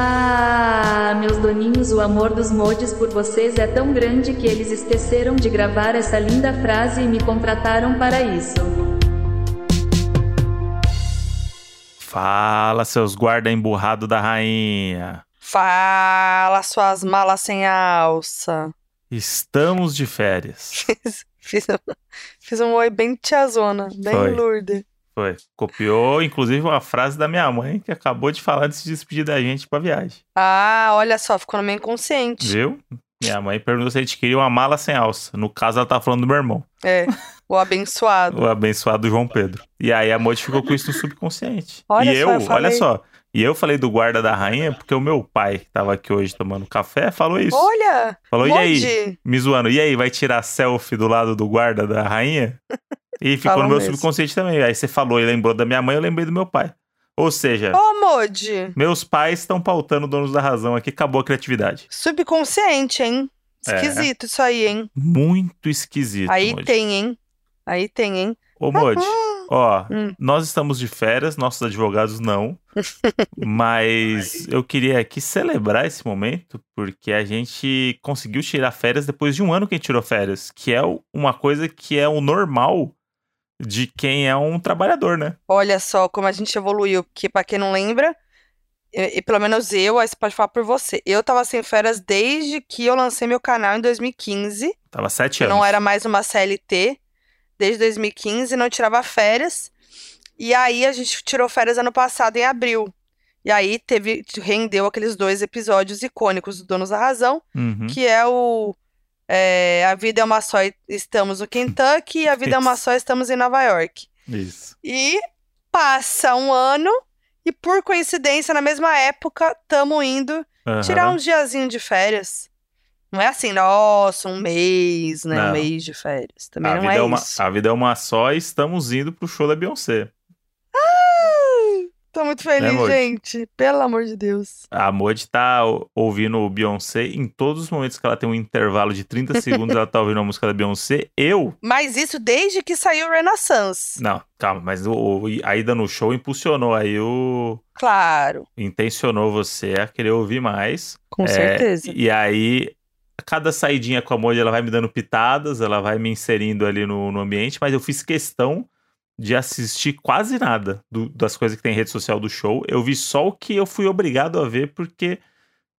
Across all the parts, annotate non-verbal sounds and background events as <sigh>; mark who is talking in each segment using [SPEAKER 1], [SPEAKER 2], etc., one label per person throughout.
[SPEAKER 1] Ah, meus doninhos, o amor dos mods por vocês é tão grande que eles esqueceram de gravar essa linda frase e me contrataram para isso.
[SPEAKER 2] Fala, seus guarda emburrado da rainha.
[SPEAKER 3] Fala, suas malas sem alça.
[SPEAKER 2] Estamos de férias. <laughs>
[SPEAKER 3] Fiz, fiz, um, fiz um oi bem tiazona, bem
[SPEAKER 2] Foi.
[SPEAKER 3] lourde.
[SPEAKER 2] Foi. Copiou, inclusive, uma frase da minha mãe que acabou de falar de se despedir da gente pra viagem.
[SPEAKER 3] Ah, olha só, ficou no meio inconsciente.
[SPEAKER 2] Viu? Minha mãe perguntou se a gente queria uma mala sem alça. No caso, ela tá falando do meu irmão,
[SPEAKER 3] É, o abençoado. <laughs>
[SPEAKER 2] o abençoado João Pedro. E aí a Modi ficou com isso no subconsciente.
[SPEAKER 3] Olha
[SPEAKER 2] e
[SPEAKER 3] só,
[SPEAKER 2] eu,
[SPEAKER 3] eu falei.
[SPEAKER 2] olha só. E eu falei do guarda da rainha porque o meu pai, que tava aqui hoje tomando café, falou isso.
[SPEAKER 3] Olha,
[SPEAKER 2] Falou, e aí? Me zoando. E aí, vai tirar selfie do lado do guarda da rainha? <laughs> E ficou
[SPEAKER 3] Falam
[SPEAKER 2] no meu
[SPEAKER 3] mesmo.
[SPEAKER 2] subconsciente também. Aí você falou e lembrou da minha mãe, eu lembrei do meu pai. Ou seja,
[SPEAKER 3] Ô, Moji.
[SPEAKER 2] meus pais estão pautando donos da razão aqui, acabou a criatividade.
[SPEAKER 3] Subconsciente, hein?
[SPEAKER 2] É.
[SPEAKER 3] Esquisito isso aí, hein?
[SPEAKER 2] Muito esquisito.
[SPEAKER 3] Aí
[SPEAKER 2] Modi.
[SPEAKER 3] tem, hein? Aí tem, hein?
[SPEAKER 2] Ô, Modi, ó,
[SPEAKER 3] Hum.
[SPEAKER 2] nós estamos de férias, nossos advogados não. <laughs> mas eu queria aqui celebrar esse momento, porque a gente conseguiu tirar férias depois de um ano que a gente tirou férias, que é o- uma coisa que é o normal de quem é um trabalhador, né?
[SPEAKER 3] Olha só como a gente evoluiu, porque pra quem não lembra, e, e pelo menos eu, aí você pode falar por você. Eu tava sem férias desde que eu lancei meu canal em 2015.
[SPEAKER 2] Tava sete anos.
[SPEAKER 3] não era mais uma CLT desde 2015, não tirava férias. E aí a gente tirou férias ano passado em abril. E aí teve rendeu aqueles dois episódios icônicos do Donos da Razão,
[SPEAKER 2] Uhum.
[SPEAKER 3] que é o é, A Vida é uma só estamos no Kentucky e A Vida é uma
[SPEAKER 2] Isso.
[SPEAKER 3] só estamos em Nova York.
[SPEAKER 2] Isso.
[SPEAKER 3] E passa um ano e por coincidência na mesma época estamos indo
[SPEAKER 2] Aham.
[SPEAKER 3] tirar um diazinho de férias. Não é assim, nossa, um mês, né?
[SPEAKER 2] Não.
[SPEAKER 3] Um mês de férias. Também
[SPEAKER 2] a,
[SPEAKER 3] não
[SPEAKER 2] vida
[SPEAKER 3] é
[SPEAKER 2] é uma,
[SPEAKER 3] isso.
[SPEAKER 2] a vida é uma só e estamos indo pro show da Beyoncé.
[SPEAKER 3] Tô muito feliz,
[SPEAKER 2] Né, Moji?
[SPEAKER 3] gente. Pelo amor de Deus.
[SPEAKER 2] A Modi tá o- ouvindo o Beyoncé em todos os momentos que ela tem um intervalo de 30 <laughs> segundos, ela tá ouvindo a música da Beyoncé. Eu
[SPEAKER 3] Mas isso desde que saiu Renaissance.
[SPEAKER 2] Não, calma, mas o, o- a ida no show impulsionou aí o.
[SPEAKER 3] Claro,
[SPEAKER 2] Intencionou você a querer ouvir mais.
[SPEAKER 3] com
[SPEAKER 2] É,
[SPEAKER 3] certeza.
[SPEAKER 2] E aí, cada saidinha com a Modi, ela vai me dando pitadas, ela vai me inserindo ali no, no ambiente, mas eu fiz questão de assistir quase nada do- das coisas que tem em rede social do show. Eu vi só o que eu fui obrigado a ver, porque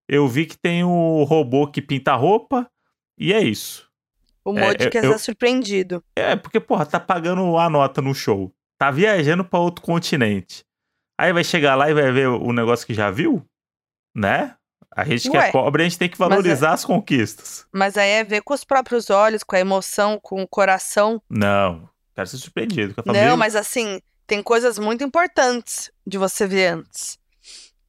[SPEAKER 2] eu vi que tem o robô que pinta roupa, e é isso.
[SPEAKER 3] O
[SPEAKER 2] é,
[SPEAKER 3] Moji
[SPEAKER 2] eu-
[SPEAKER 3] quer
[SPEAKER 2] eu-
[SPEAKER 3] ser surpreendido.
[SPEAKER 2] É, porque, porra, tá pagando a nota no show. Tá viajando pra outro continente. Aí vai chegar lá e vai ver o negócio que já viu? Né? A gente que
[SPEAKER 3] Ué,
[SPEAKER 2] é pobre, a gente tem que
[SPEAKER 3] é-
[SPEAKER 2] valorizar as conquistas.
[SPEAKER 3] Mas aí é ver com os próprios olhos, com a emoção, com o coração.
[SPEAKER 2] Não. Quero ser surpreendido. Quero
[SPEAKER 3] Não, mas assim, tem coisas muito importantes de você ver antes.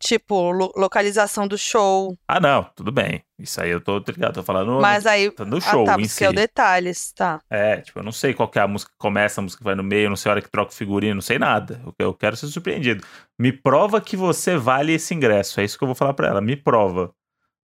[SPEAKER 3] Tipo, lo- localização do show.
[SPEAKER 2] Ah, não. Tudo bem. Isso aí eu tô ligado. Tô falando
[SPEAKER 3] Mas aí.
[SPEAKER 2] do show
[SPEAKER 3] ah, tá,
[SPEAKER 2] em
[SPEAKER 3] porque é o
[SPEAKER 2] si.
[SPEAKER 3] detalhes, tá.
[SPEAKER 2] É, tipo, eu não sei qual que é a música que começa, a música que vai no meio, não sei a hora que troca o figurino, não sei nada. Eu, eu quero ser surpreendido. Me prova que você vale esse ingresso. É isso que eu vou falar pra ela. Me prova.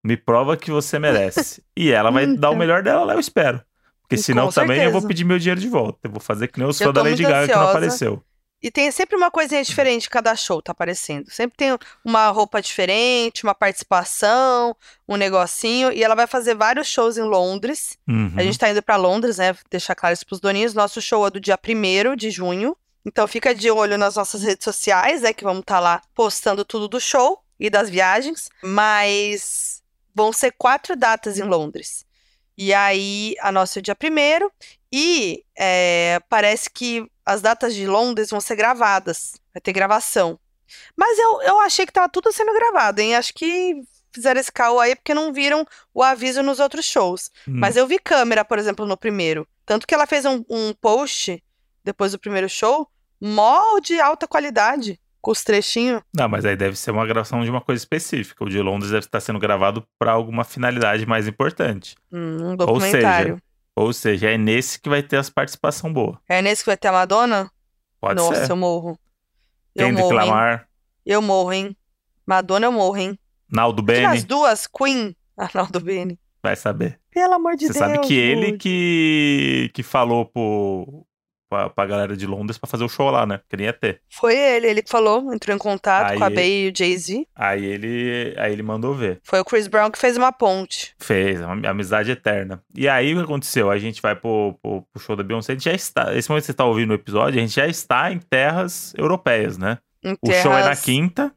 [SPEAKER 2] Me prova que você merece. <laughs> e ela vai dar o
[SPEAKER 3] Então.
[SPEAKER 2] melhor dela lá, eu espero. Porque senão também eu vou pedir meu dinheiro de volta. Eu vou fazer que nem
[SPEAKER 3] Eu
[SPEAKER 2] fãs da Lady Gaga que não apareceu.
[SPEAKER 3] E tem sempre uma coisinha diferente cada show tá aparecendo. Sempre tem uma roupa diferente, uma participação, um negocinho. E ela vai fazer vários shows em Londres.
[SPEAKER 2] Uhum.
[SPEAKER 3] A gente tá indo pra Londres, né? Deixar claro isso pros doninhos. Nosso show é do dia 1 de junho. Então fica de olho nas nossas redes sociais, né? Que vamos estar lá postando tudo do show e das viagens. Mas vão ser quatro datas em Londres. E aí, a nossa é dia 1 E é, parece que as datas de Londres vão ser gravadas. Vai ter gravação. Mas eu, eu achei que tava tudo sendo gravado, hein? Acho que fizeram esse caô aí porque não viram o aviso nos outros shows.
[SPEAKER 2] Hum.
[SPEAKER 3] Mas eu vi câmera, por exemplo, no primeiro. Tanto que ela fez um, um post depois do primeiro show, mó de alta qualidade, com os trechinhos.
[SPEAKER 2] Não, mas aí deve ser uma gravação de uma coisa específica. O de Londres deve estar sendo gravado pra alguma finalidade mais importante.
[SPEAKER 3] Hum, um
[SPEAKER 2] Ou
[SPEAKER 3] documentário.
[SPEAKER 2] seja, ou seja, é nesse que vai ter as participação boa.
[SPEAKER 3] É nesse que vai ter a Madonna?
[SPEAKER 2] Pode
[SPEAKER 3] Nossa,
[SPEAKER 2] ser.
[SPEAKER 3] eu morro. Eu
[SPEAKER 2] Kendrick
[SPEAKER 3] morro, hein?
[SPEAKER 2] Lamar,
[SPEAKER 3] Eu morro, hein? Madonna, eu morro, hein?
[SPEAKER 2] Naldo Bene,
[SPEAKER 3] as duas, Queen, <laughs> Arnaldo Bene.
[SPEAKER 2] vai saber.
[SPEAKER 3] Pelo amor de
[SPEAKER 2] Você
[SPEAKER 3] Deus.
[SPEAKER 2] sabe que ele
[SPEAKER 3] Lud.
[SPEAKER 2] que, que falou pro, pra, pra galera de Londres pra fazer o show lá, né? Que nem ia ter.
[SPEAKER 3] Foi ele, ele que falou, entrou em contato
[SPEAKER 2] Aí-
[SPEAKER 3] com a Bey e o Jay-Z.
[SPEAKER 2] Aí ele, aí ele mandou ver.
[SPEAKER 3] Foi o Chris Brown que fez uma ponte.
[SPEAKER 2] Fez, uma amizade eterna. E aí o que aconteceu? A gente vai pro, pro, pro show da Beyoncé, a gente já está. Esse momento que você tá ouvindo o episódio, a gente já está em terras europeias, né?
[SPEAKER 3] Em
[SPEAKER 2] O show é na
[SPEAKER 3] terras-
[SPEAKER 2] quinta.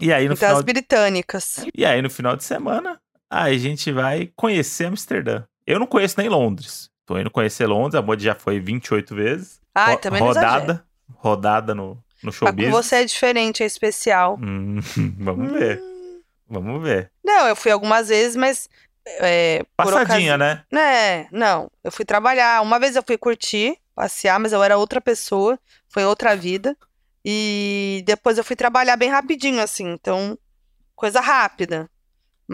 [SPEAKER 2] E aí no
[SPEAKER 3] em terras
[SPEAKER 2] final.
[SPEAKER 3] britânicas.
[SPEAKER 2] E aí no final de semana, a gente vai conhecer Amsterdã. Eu não conheço nem Londres. Tô indo conhecer Londres, a Modi já foi 28 vezes.
[SPEAKER 3] Ai,
[SPEAKER 2] Ro-
[SPEAKER 3] também
[SPEAKER 2] rodada, rodada no, no
[SPEAKER 3] Mas
[SPEAKER 2] show
[SPEAKER 3] com você é diferente, é especial.
[SPEAKER 2] Hum, <laughs> vamos ver, vamos ver.
[SPEAKER 3] Não, eu fui algumas vezes, mas. É,
[SPEAKER 2] Passadinha,
[SPEAKER 3] ocasi-
[SPEAKER 2] né?
[SPEAKER 3] né? Não, eu fui trabalhar. Uma vez eu fui curtir, passear, mas eu era outra pessoa, foi outra vida. E depois eu fui trabalhar bem rapidinho, assim, então, coisa rápida.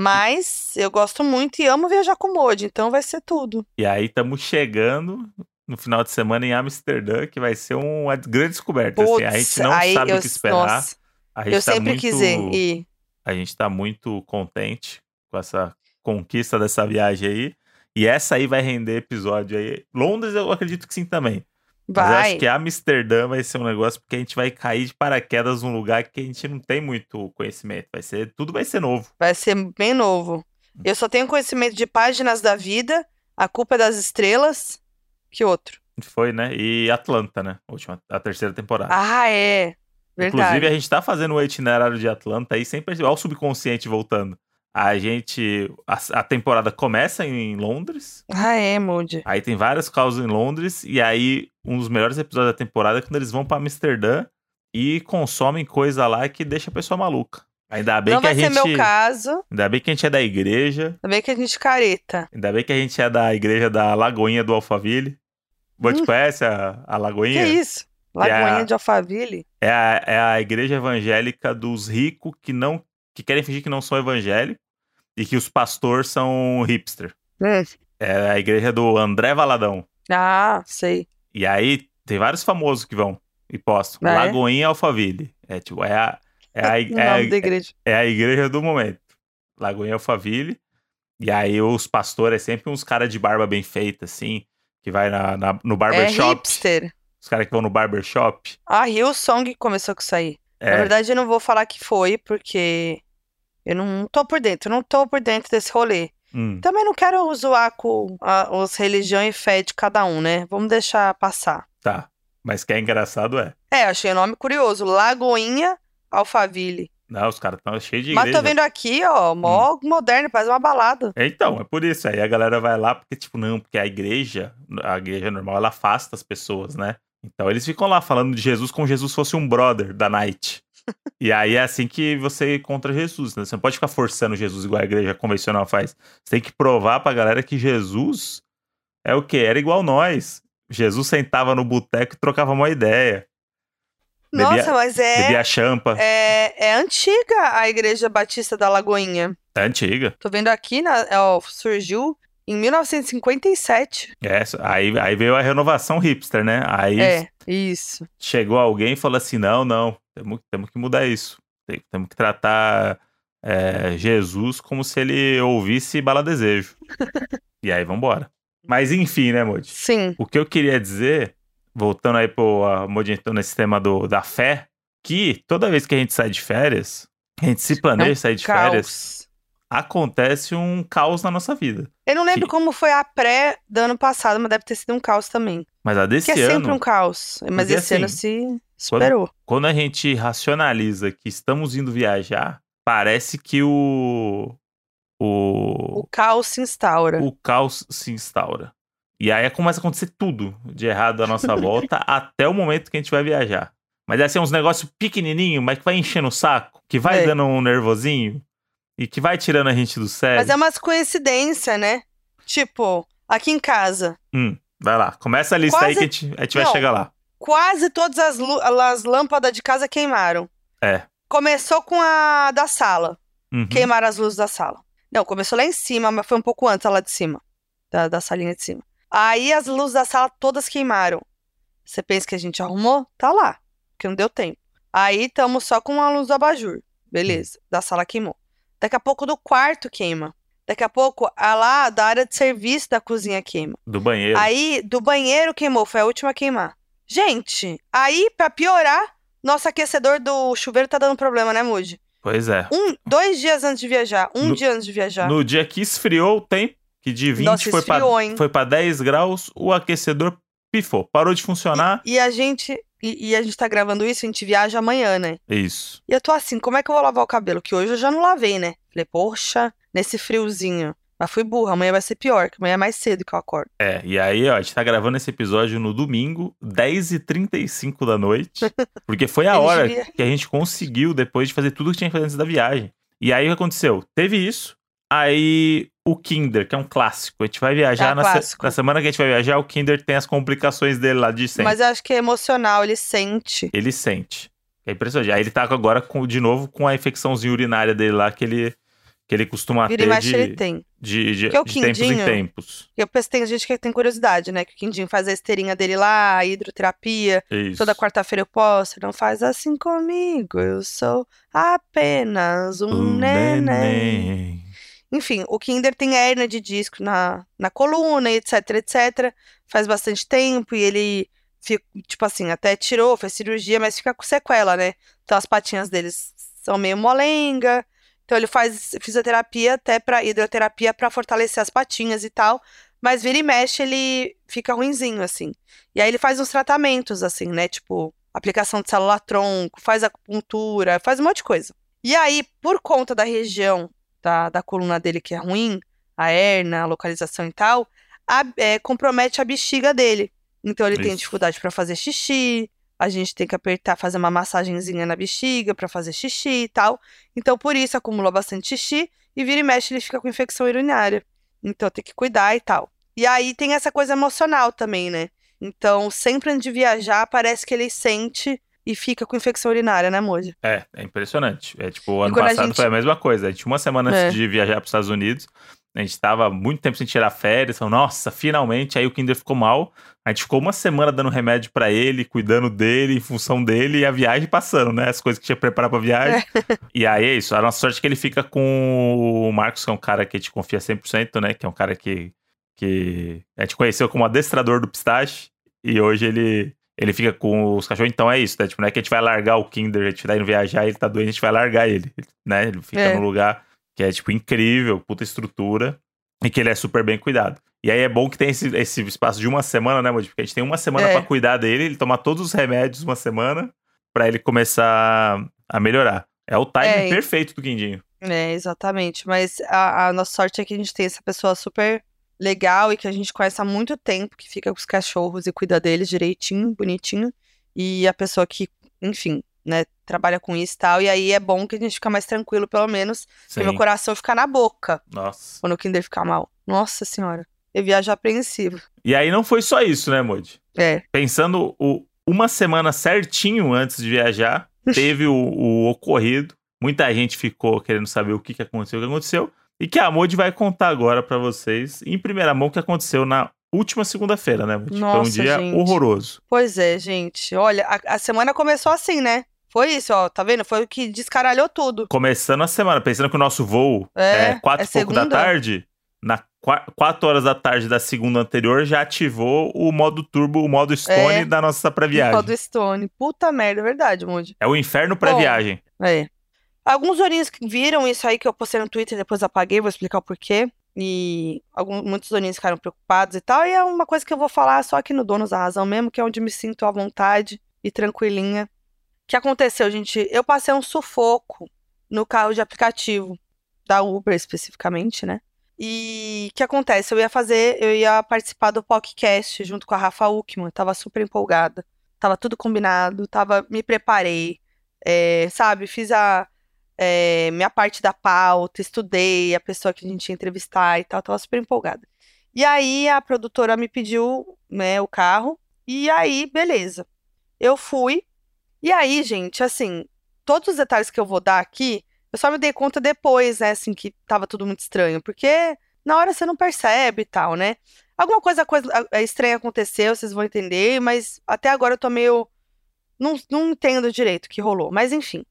[SPEAKER 3] Mas eu gosto muito e amo viajar com o Modi, então vai ser tudo.
[SPEAKER 2] E aí estamos chegando no final de semana em Amsterdã, que vai ser uma grande descoberta. assim. a gente não
[SPEAKER 3] aí
[SPEAKER 2] sabe
[SPEAKER 3] eu,
[SPEAKER 2] o que esperar.
[SPEAKER 3] nossa,
[SPEAKER 2] a gente
[SPEAKER 3] eu
[SPEAKER 2] tá
[SPEAKER 3] sempre
[SPEAKER 2] muito,
[SPEAKER 3] quis ir.
[SPEAKER 2] A gente tá muito contente com essa conquista dessa viagem aí. E essa aí vai render episódio aí. Londres eu acredito que sim também. Mas eu
[SPEAKER 3] Vai.
[SPEAKER 2] acho que Amsterdã vai ser um negócio porque a gente vai cair de paraquedas num lugar que a gente não tem muito conhecimento. Vai ser, tudo vai ser novo.
[SPEAKER 3] Vai ser bem novo. Eu só tenho conhecimento de Páginas da Vida, A Culpa é das Estrelas. Que outro?
[SPEAKER 2] Foi, né? E Atlanta, né? A última, a terceira temporada.
[SPEAKER 3] Ah, é. Verdade.
[SPEAKER 2] Inclusive, a gente tá fazendo o itinerário de Atlanta aí sem perceber. Olha o subconsciente voltando. A gente. A, a temporada começa em Londres.
[SPEAKER 3] Ah, é, Moody.
[SPEAKER 2] Aí tem várias causas em Londres. E aí, um dos melhores episódios da temporada é quando eles vão pra Amsterdã e consomem coisa lá que deixa a pessoa maluca. Ainda bem
[SPEAKER 3] Não
[SPEAKER 2] que
[SPEAKER 3] vai
[SPEAKER 2] a
[SPEAKER 3] ser
[SPEAKER 2] gente.
[SPEAKER 3] meu caso.
[SPEAKER 2] Ainda bem que a gente é da igreja.
[SPEAKER 3] Ainda bem que a gente careta.
[SPEAKER 2] Ainda bem que a gente é da igreja da Lagoinha do Alphaville. Você
[SPEAKER 3] Hum.
[SPEAKER 2] conhece a, a Lagoinha?
[SPEAKER 3] Que isso? Lagoinha
[SPEAKER 2] a-
[SPEAKER 3] de Alphaville?
[SPEAKER 2] É a, é a igreja evangélica dos ricos que não que querem fingir que não são evangélicos e que os pastores são hipster.
[SPEAKER 3] Hum.
[SPEAKER 2] É a igreja do André Valadão.
[SPEAKER 3] Ah, sei.
[SPEAKER 2] E aí tem vários famosos que vão e postam.
[SPEAKER 3] Ah, é?
[SPEAKER 2] Lagoinha Alphaville. É tipo, é a, é a, <laughs>
[SPEAKER 3] o
[SPEAKER 2] é a,
[SPEAKER 3] igreja.
[SPEAKER 2] é a igreja do momento. Lagoinha Alphaville. E aí os pastores é sempre uns caras de barba bem feita, assim, que vai na, na- no
[SPEAKER 3] É
[SPEAKER 2] barbershop.
[SPEAKER 3] hipster.
[SPEAKER 2] os caras que vão no barbershop.
[SPEAKER 3] A Hillsong começou com isso aí.
[SPEAKER 2] É,
[SPEAKER 3] Na verdade, eu não vou falar que foi, porque eu não tô por dentro. Não tô por dentro desse rolê.
[SPEAKER 2] hum,
[SPEAKER 3] Também não quero zoar com a, os religião e fé de cada um, né? Vamos deixar passar.
[SPEAKER 2] tá. Mas que é engraçado é.
[SPEAKER 3] É, achei o nome curioso. Lagoinha Alphaville.
[SPEAKER 2] Não, os caras estão cheios de
[SPEAKER 3] Mas
[SPEAKER 2] igreja.
[SPEAKER 3] tô vendo aqui, ó, mó
[SPEAKER 2] Hum.
[SPEAKER 3] moderno, faz uma balada.
[SPEAKER 2] Então, é por isso. Aí a galera vai lá porque, tipo, não, porque a igreja, a igreja normal, ela afasta as pessoas, né? Então eles ficam lá falando de Jesus como se Jesus fosse um brother da night. E aí é assim que você encontra Jesus, né? Você não pode ficar forçando Jesus igual a igreja convencional faz. Você tem que provar pra galera que Jesus é o quê? Era igual nós. Jesus sentava no boteco e trocava uma ideia. Bebia-
[SPEAKER 3] Nossa, mas é,
[SPEAKER 2] Bebia champa.
[SPEAKER 3] é, é antiga a Igreja Batista da Lagoinha.
[SPEAKER 2] É antiga.
[SPEAKER 3] Tô vendo aqui, na, ó, surgiu em 1957.
[SPEAKER 2] É, aí, aí veio a renovação hipster, né? Aí
[SPEAKER 3] É, isso.
[SPEAKER 2] chegou alguém e falou assim: não, não, temos, temos que mudar isso. Tem- Temos que tratar é, Jesus como se ele ouvisse Bala Desejo. <laughs> e aí, vambora. Mas enfim, né, Modi?
[SPEAKER 3] Sim.
[SPEAKER 2] O que eu queria dizer, voltando aí pro Modi entrou nesse tema do, da fé, que toda vez que a gente sai de férias, a gente se planeja sair de férias,
[SPEAKER 3] Caos.
[SPEAKER 2] acontece um caos na nossa vida.
[SPEAKER 3] Eu não lembro
[SPEAKER 2] Que-
[SPEAKER 3] como foi a pré do ano passado, mas deve ter sido um caos também.
[SPEAKER 2] Mas a desse
[SPEAKER 3] Que é
[SPEAKER 2] ano.
[SPEAKER 3] sempre um caos. Mas esse ano
[SPEAKER 2] assim,
[SPEAKER 3] se superou.
[SPEAKER 2] quando a gente racionaliza que estamos indo viajar, parece que o o,
[SPEAKER 3] O caos se instaura.
[SPEAKER 2] o caos se instaura. E aí começa a acontecer tudo de errado à nossa <laughs> volta até o momento que a gente vai viajar. Mas é assim, uns negócios pequenininho, mas que vai enchendo o saco, que vai
[SPEAKER 3] É.
[SPEAKER 2] dando um nervosinho e que vai tirando a gente do sério.
[SPEAKER 3] Mas é umas coincidências, né? Tipo, aqui em casa,
[SPEAKER 2] Hum, vai lá, começa a lista aí
[SPEAKER 3] Quase-
[SPEAKER 2] que a gente, a gente vai
[SPEAKER 3] Não.
[SPEAKER 2] chegar lá.
[SPEAKER 3] quase todas as, as lâmpadas de casa queimaram.
[SPEAKER 2] É.
[SPEAKER 3] Começou com a da sala.
[SPEAKER 2] Uhum.
[SPEAKER 3] Queimaram as luzes da sala. Não, começou lá em cima, mas foi um pouco antes lá de cima. Da, da salinha de cima. Aí as luzes da sala todas queimaram. Você pensa que a gente arrumou? Tá lá. Porque não deu tempo. Aí estamos só com a luz do abajur. Beleza. Da sala queimou. Daqui a pouco do quarto queima. Daqui a pouco a lá da área de serviço da cozinha queima.
[SPEAKER 2] Do banheiro.
[SPEAKER 3] Aí do banheiro queimou. Foi a última a queimar. Gente, aí, pra piorar, nosso aquecedor do chuveiro tá dando problema, né, Moody?
[SPEAKER 2] Pois é.
[SPEAKER 3] Um, dois dias antes de viajar. Um
[SPEAKER 2] No-
[SPEAKER 3] dia antes de viajar.
[SPEAKER 2] No dia que esfriou o tempo, que de 20
[SPEAKER 3] Nossa,
[SPEAKER 2] foi, pra,
[SPEAKER 3] esfriou, hein?
[SPEAKER 2] foi pra 10 graus, o aquecedor pifou. Parou de funcionar.
[SPEAKER 3] E a gente. E, e a gente tá gravando isso, a gente viaja amanhã, né?
[SPEAKER 2] Isso.
[SPEAKER 3] E eu tô assim, como é que eu vou lavar o cabelo? Que hoje eu já não lavei, né? Falei, poxa, nesse friozinho. Mas fui burra, amanhã vai ser pior, que amanhã é mais cedo que eu acordo.
[SPEAKER 2] É, e aí, ó, a gente tá gravando esse episódio no domingo, 10h35 da noite. <laughs> Porque foi a hora que a gente conseguiu depois de fazer tudo que tinha que fazer antes da viagem. E aí o que aconteceu? Teve isso. Aí o Kinder, que é um clássico. A gente vai viajar
[SPEAKER 3] É
[SPEAKER 2] na, se- na semana que a gente vai viajar, o Kinder tem as complicações dele lá de sempre.
[SPEAKER 3] Mas eu acho que é emocional, ele sente.
[SPEAKER 2] Ele sente. É impressionante. Aí ele tá agora com, de novo com a infecçãozinha urinária dele lá que ele, que ele costuma
[SPEAKER 3] Vira
[SPEAKER 2] ter
[SPEAKER 3] mexe, ele
[SPEAKER 2] de,
[SPEAKER 3] tem.
[SPEAKER 2] de, de,
[SPEAKER 3] Porque o
[SPEAKER 2] de tempos em tempos.
[SPEAKER 3] Eu penso, tem gente que tem curiosidade, né? Que o Quindinho faz a esteirinha dele lá, a hidroterapia.
[SPEAKER 2] Isso.
[SPEAKER 3] Toda quarta-feira eu posto. Não faz assim comigo, eu sou apenas um,
[SPEAKER 2] Um
[SPEAKER 3] neném.
[SPEAKER 2] neném.
[SPEAKER 3] Enfim, o Kinder tem hérnia de disco na, na coluna, etc, etc. Faz bastante tempo e ele, fica, tipo assim, até tirou, fez cirurgia, mas fica com sequela, né? Então as patinhas deles são meio molenga. Então ele faz fisioterapia até para hidroterapia para fortalecer as patinhas e tal. Mas vira e mexe, ele fica ruinzinho, assim. E aí ele faz uns tratamentos, assim, né? Tipo, aplicação de célula-tronco, faz acupuntura, faz um monte de coisa. E aí, por conta da região da, da coluna dele que é ruim, a hernia, a localização e tal, a- é, compromete a bexiga dele. Então ele tem
[SPEAKER 2] Isso.
[SPEAKER 3] dificuldade para fazer xixi, a gente tem que apertar, fazer uma massagenzinha na bexiga para fazer xixi e tal. Então por isso acumula bastante xixi e vira e mexe ele fica com infecção urinária. Então tem que cuidar e tal. E aí tem essa coisa emocional também, né? Então sempre antes de viajar parece que ele sente e fica com infecção urinária, né, Moji?
[SPEAKER 2] É, é impressionante. É tipo, ano passado
[SPEAKER 3] gente-
[SPEAKER 2] foi a mesma coisa. A gente, uma semana
[SPEAKER 3] É.
[SPEAKER 2] antes de viajar para os Estados Unidos, a gente tava muito tempo sem tirar férias. Então, nossa, finalmente. Aí o Kinder ficou mal. A gente ficou uma semana dando remédio para ele, cuidando dele, em função dele, e a viagem passando, né? As coisas que tinha que preparar pra viagem. E aí é isso. A nossa sorte é que ele fica com o Marcos, que é um cara que a gente confia 100%, né? Que é um cara que, que a gente conheceu como adestrador do pistache. E hoje ele, ele fica com os cachorros. Então é isso, né? Tipo, não é que a gente vai largar o Kinder, a gente tá indo viajar, ele tá doente, a gente vai largar ele, né? Ele fica
[SPEAKER 3] É.
[SPEAKER 2] num lugar que é, tipo, incrível, puta estrutura, e que ele é super bem cuidado. E aí é bom que tem esse, esse espaço de uma semana, né, Moody? Porque a gente tem uma semana
[SPEAKER 3] É.
[SPEAKER 2] pra cuidar dele, ele toma todos os remédios uma semana pra ele começar a melhorar. É o timing
[SPEAKER 3] É,
[SPEAKER 2] perfeito do Quindinho.
[SPEAKER 3] É, exatamente. Mas a, a nossa sorte é que a gente tem essa pessoa super legal e que a gente conhece há muito tempo, que fica com os cachorros e cuida deles direitinho, bonitinho. E a pessoa que, enfim, né, trabalha com isso e tal. E aí é bom que a gente fica mais tranquilo, pelo menos.
[SPEAKER 2] Sim.
[SPEAKER 3] E meu coração fica na boca
[SPEAKER 2] Nossa.
[SPEAKER 3] quando o Kinder ficar mal. Nossa senhora. Eu viajo apreensivo.
[SPEAKER 2] E aí não foi só isso, né, Moody?
[SPEAKER 3] É.
[SPEAKER 2] Pensando o, uma semana certinho antes de viajar, <laughs> teve o, o ocorrido. Muita gente ficou querendo saber o que, que aconteceu, o que aconteceu. E que a Moody vai contar agora pra vocês, em primeira mão, o que aconteceu na última segunda-feira, né, Moody? Foi um
[SPEAKER 3] Nossa,
[SPEAKER 2] dia
[SPEAKER 3] gente.
[SPEAKER 2] horroroso.
[SPEAKER 3] Pois é, gente. Olha, a, a semana começou assim, né? Foi isso, ó. Tá vendo? Foi o que descaralhou tudo.
[SPEAKER 2] Começando a semana, pensando que o nosso voo
[SPEAKER 3] É,
[SPEAKER 2] é quatro
[SPEAKER 3] é
[SPEAKER 2] e pouco da tarde, na qua- quatro horas da tarde da segunda anterior, já ativou o modo turbo, o modo Stone
[SPEAKER 3] É.
[SPEAKER 2] da nossa pré-viagem.
[SPEAKER 3] Ó, do Stone. Puta merda, é verdade, Moody.
[SPEAKER 2] É o inferno pré-viagem.
[SPEAKER 3] É. Alguns doninhos que viram isso aí que eu postei no Twitter, depois apaguei, vou explicar o porquê. E alguns, muitos doninhos ficaram preocupados e tal. E é uma coisa que eu vou falar só aqui no Donos da Razão mesmo, que é onde me sinto à vontade e tranquilinha. Que aconteceu, gente? Eu passei um sufoco no carro de aplicativo, da Uber especificamente, né? E o que acontece? Eu ia fazer, eu ia participar do podcast junto com a Rafa Uckman, tava super empolgada. Tava tudo combinado, tava, me preparei, é, sabe? Fiz a é, minha parte da pauta, estudei a pessoa que a gente ia entrevistar e tal, tava super empolgada. E aí a produtora me pediu, né, o carro, e aí, beleza. Eu fui, e aí, gente, assim, todos os detalhes que eu vou dar aqui, eu só me dei conta depois, né, assim, que tava tudo muito estranho, porque na hora você não percebe e tal, né? Alguma coisa, coisa é, estranha aconteceu, vocês vão entender, mas até agora eu tô meio. Não, não entendo direito o que rolou, mas enfim.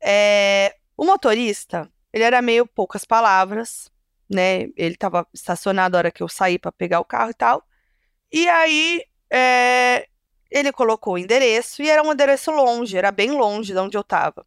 [SPEAKER 3] É, o motorista, ele era meio poucas palavras, né? Ele tava estacionado a hora que eu saí pra pegar o carro e tal. E aí, é, ele colocou o endereço e era um endereço longe, era bem longe de onde eu tava.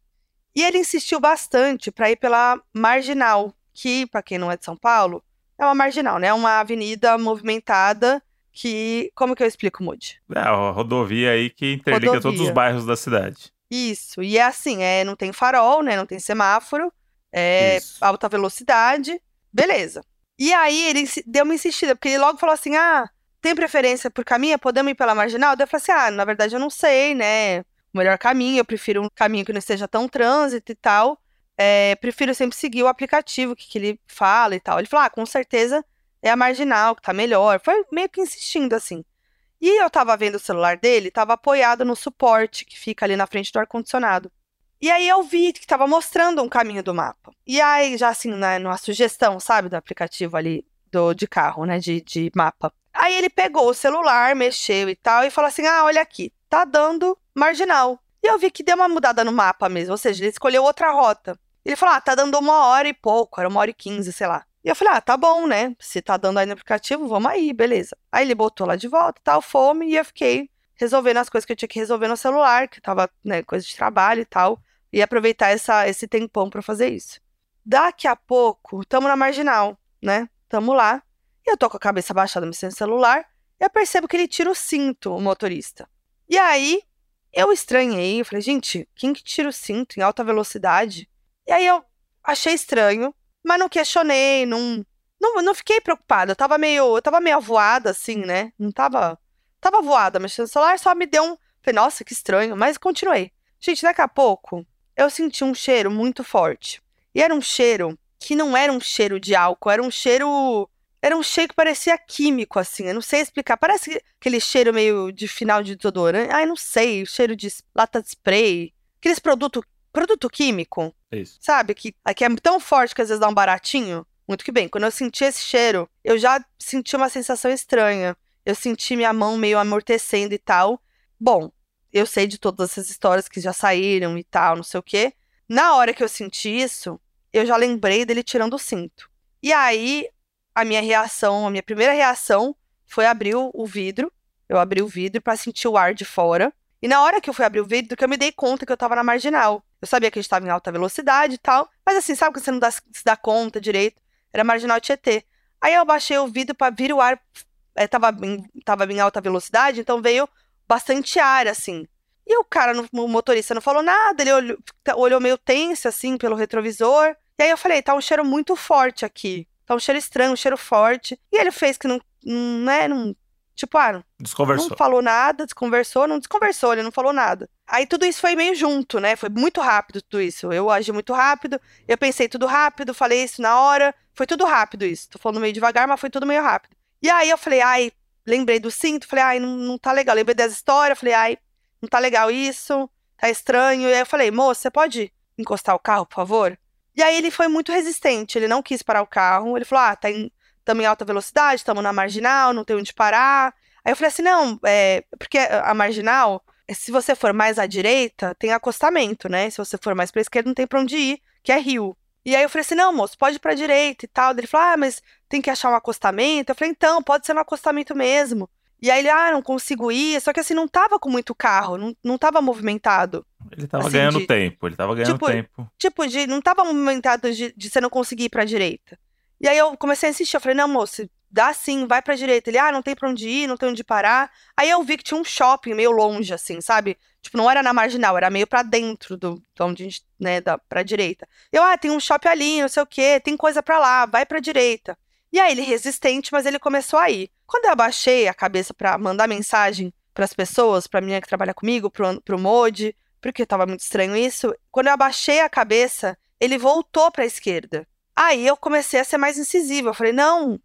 [SPEAKER 3] E ele insistiu bastante para ir pela Marginal, que, para quem não é de São Paulo, é uma marginal, né? Uma avenida movimentada que. Como que eu explico, Moody?
[SPEAKER 2] É, a rodovia aí que interliga rodovia. todos os bairros da cidade.
[SPEAKER 3] Isso. E é assim, é, não tem farol, né? Não tem semáforo, é Isso. alta velocidade. Beleza. E aí ele deu uma insistida, porque ele logo falou assim: ah, tem preferência por caminho? Podemos ir pela marginal? Daí eu falei assim: ah, na verdade eu não sei, né? O melhor caminho, eu prefiro um caminho que não esteja tão trânsito e tal. É, prefiro sempre seguir o aplicativo, que, que ele fala e tal. Ele falou: ah, com certeza é a marginal que tá melhor. Foi meio que insistindo assim. E eu tava vendo o celular dele, tava apoiado no suporte que fica ali na frente do ar-condicionado. E aí eu vi que tava mostrando um caminho do mapa. E aí, já assim, na, numa sugestão, sabe, do aplicativo ali do, de carro, né? De, de mapa. Aí ele pegou o celular, mexeu e tal, e falou assim: ah, olha aqui, tá dando marginal. E eu vi que deu uma mudada no mapa mesmo, ou seja, ele escolheu outra rota. Ele falou: ah, tá dando uma hora e pouco, era uma hora e quinze, sei lá. E eu falei, ah, tá bom, né? Se tá dando aí no aplicativo, vamos aí, beleza. Aí ele botou lá de volta, tal, fome, e eu fiquei resolvendo as coisas que eu tinha que resolver no celular, que tava, né, coisa de trabalho e tal, e aproveitar essa, esse tempão para fazer isso. Daqui a pouco, tamo na marginal, né? Tamo lá, eu tô com a cabeça baixada no celular, e eu percebo que ele tira o cinto, o motorista. E aí, eu estranhei, eu falei, gente, quem que tira o cinto em alta velocidade? E aí eu achei estranho, mas não questionei, não, não, não fiquei preocupada. Eu tava meio, eu tava meio avoada, assim, né? Não tava. Tava voada, mexendo no celular, só me deu um. Falei, nossa, que estranho, mas continuei. Gente, daqui a pouco eu senti um cheiro muito forte. E era um cheiro que não era um cheiro de álcool, era um cheiro. Era um cheiro que parecia químico, assim. Eu não sei explicar. Parece aquele cheiro meio de final de desodorante. Ai, não sei. Cheiro de lata de spray. Aqueles produtos produto químico.
[SPEAKER 2] Isso.
[SPEAKER 3] Sabe? Que aqui é tão forte que às vezes dá um baratinho. Muito que bem. Quando eu senti esse cheiro, eu já senti uma sensação estranha. Eu senti minha mão meio amortecendo e tal. Bom, eu sei de todas essas histórias que já saíram e tal, não sei o quê. Na hora que eu senti isso, eu já lembrei dele tirando o cinto. E aí, a minha reação, a minha primeira reação foi abrir o vidro. Eu abri o vidro para sentir o ar de fora. E na hora que eu fui abrir o vidro, que eu me dei conta que eu tava na marginal. Eu sabia que a gente tava em alta velocidade e tal, mas assim, sabe que você não dá, se dá conta direito? Era marginal Tietê. Aí eu baixei o vidro para vir o ar, é, tava, em, tava em alta velocidade, então veio bastante ar, assim. E o cara, o motorista, não falou nada, ele olhou, olhou meio tenso, assim, pelo retrovisor. E aí eu falei, tá um cheiro muito forte aqui. Tá um cheiro estranho, um cheiro forte. E ele fez que não, não, né, não Tipo, ah,
[SPEAKER 2] Desconversou.
[SPEAKER 3] não falou nada, desconversou, não desconversou, ele não falou nada. Aí tudo isso foi meio junto, né? Foi muito rápido tudo isso. Eu agi muito rápido, eu pensei tudo rápido, falei isso na hora. Foi tudo rápido isso. Tô falando meio devagar, mas foi tudo meio rápido. E aí eu falei, ai, lembrei do cinto, falei, ai, não, não tá legal. Lembrei das histórias, falei, ai, não tá legal isso, tá estranho. E aí eu falei, moço, você pode encostar o carro, por favor? E aí ele foi muito resistente, ele não quis parar o carro. Ele falou, ah, tá em estamos em alta velocidade, estamos na marginal, não tem onde parar. Aí eu falei assim, não, é, porque a marginal, se você for mais à direita, tem acostamento, né? Se você for mais para esquerda, não tem para onde ir, que é rio. E aí eu falei assim, não, moço, pode ir pra direita e tal. Ele falou, ah, mas tem que achar um acostamento. Eu falei, então, pode ser no acostamento mesmo. E aí ele, ah, não consigo ir. Só que assim, não tava com muito carro, não, não tava movimentado.
[SPEAKER 2] Ele tava assim, ganhando de, tempo, ele tava ganhando
[SPEAKER 3] tipo,
[SPEAKER 2] tempo.
[SPEAKER 3] Tipo, de, não tava movimentado de, de você não conseguir ir pra direita. E aí eu comecei a insistir, eu falei, não, moço, dá sim, vai pra direita. Ele, ah, não tem pra onde ir, não tem onde parar. Aí eu vi que tinha um shopping meio longe, assim, sabe? Tipo, não era na marginal, era meio pra dentro do, de onde a gente, né, da, pra direita. Eu, ah, tem um shopping ali, não sei o quê, tem coisa pra lá, vai pra direita. E aí ele resistente, mas ele começou a ir. Quando eu abaixei a cabeça pra mandar mensagem pras pessoas, pra menina que trabalha comigo, pro, pro Modi, porque tava muito estranho isso, quando eu abaixei a cabeça, ele voltou pra esquerda. Aí eu comecei a ser mais incisiva. Eu falei, não,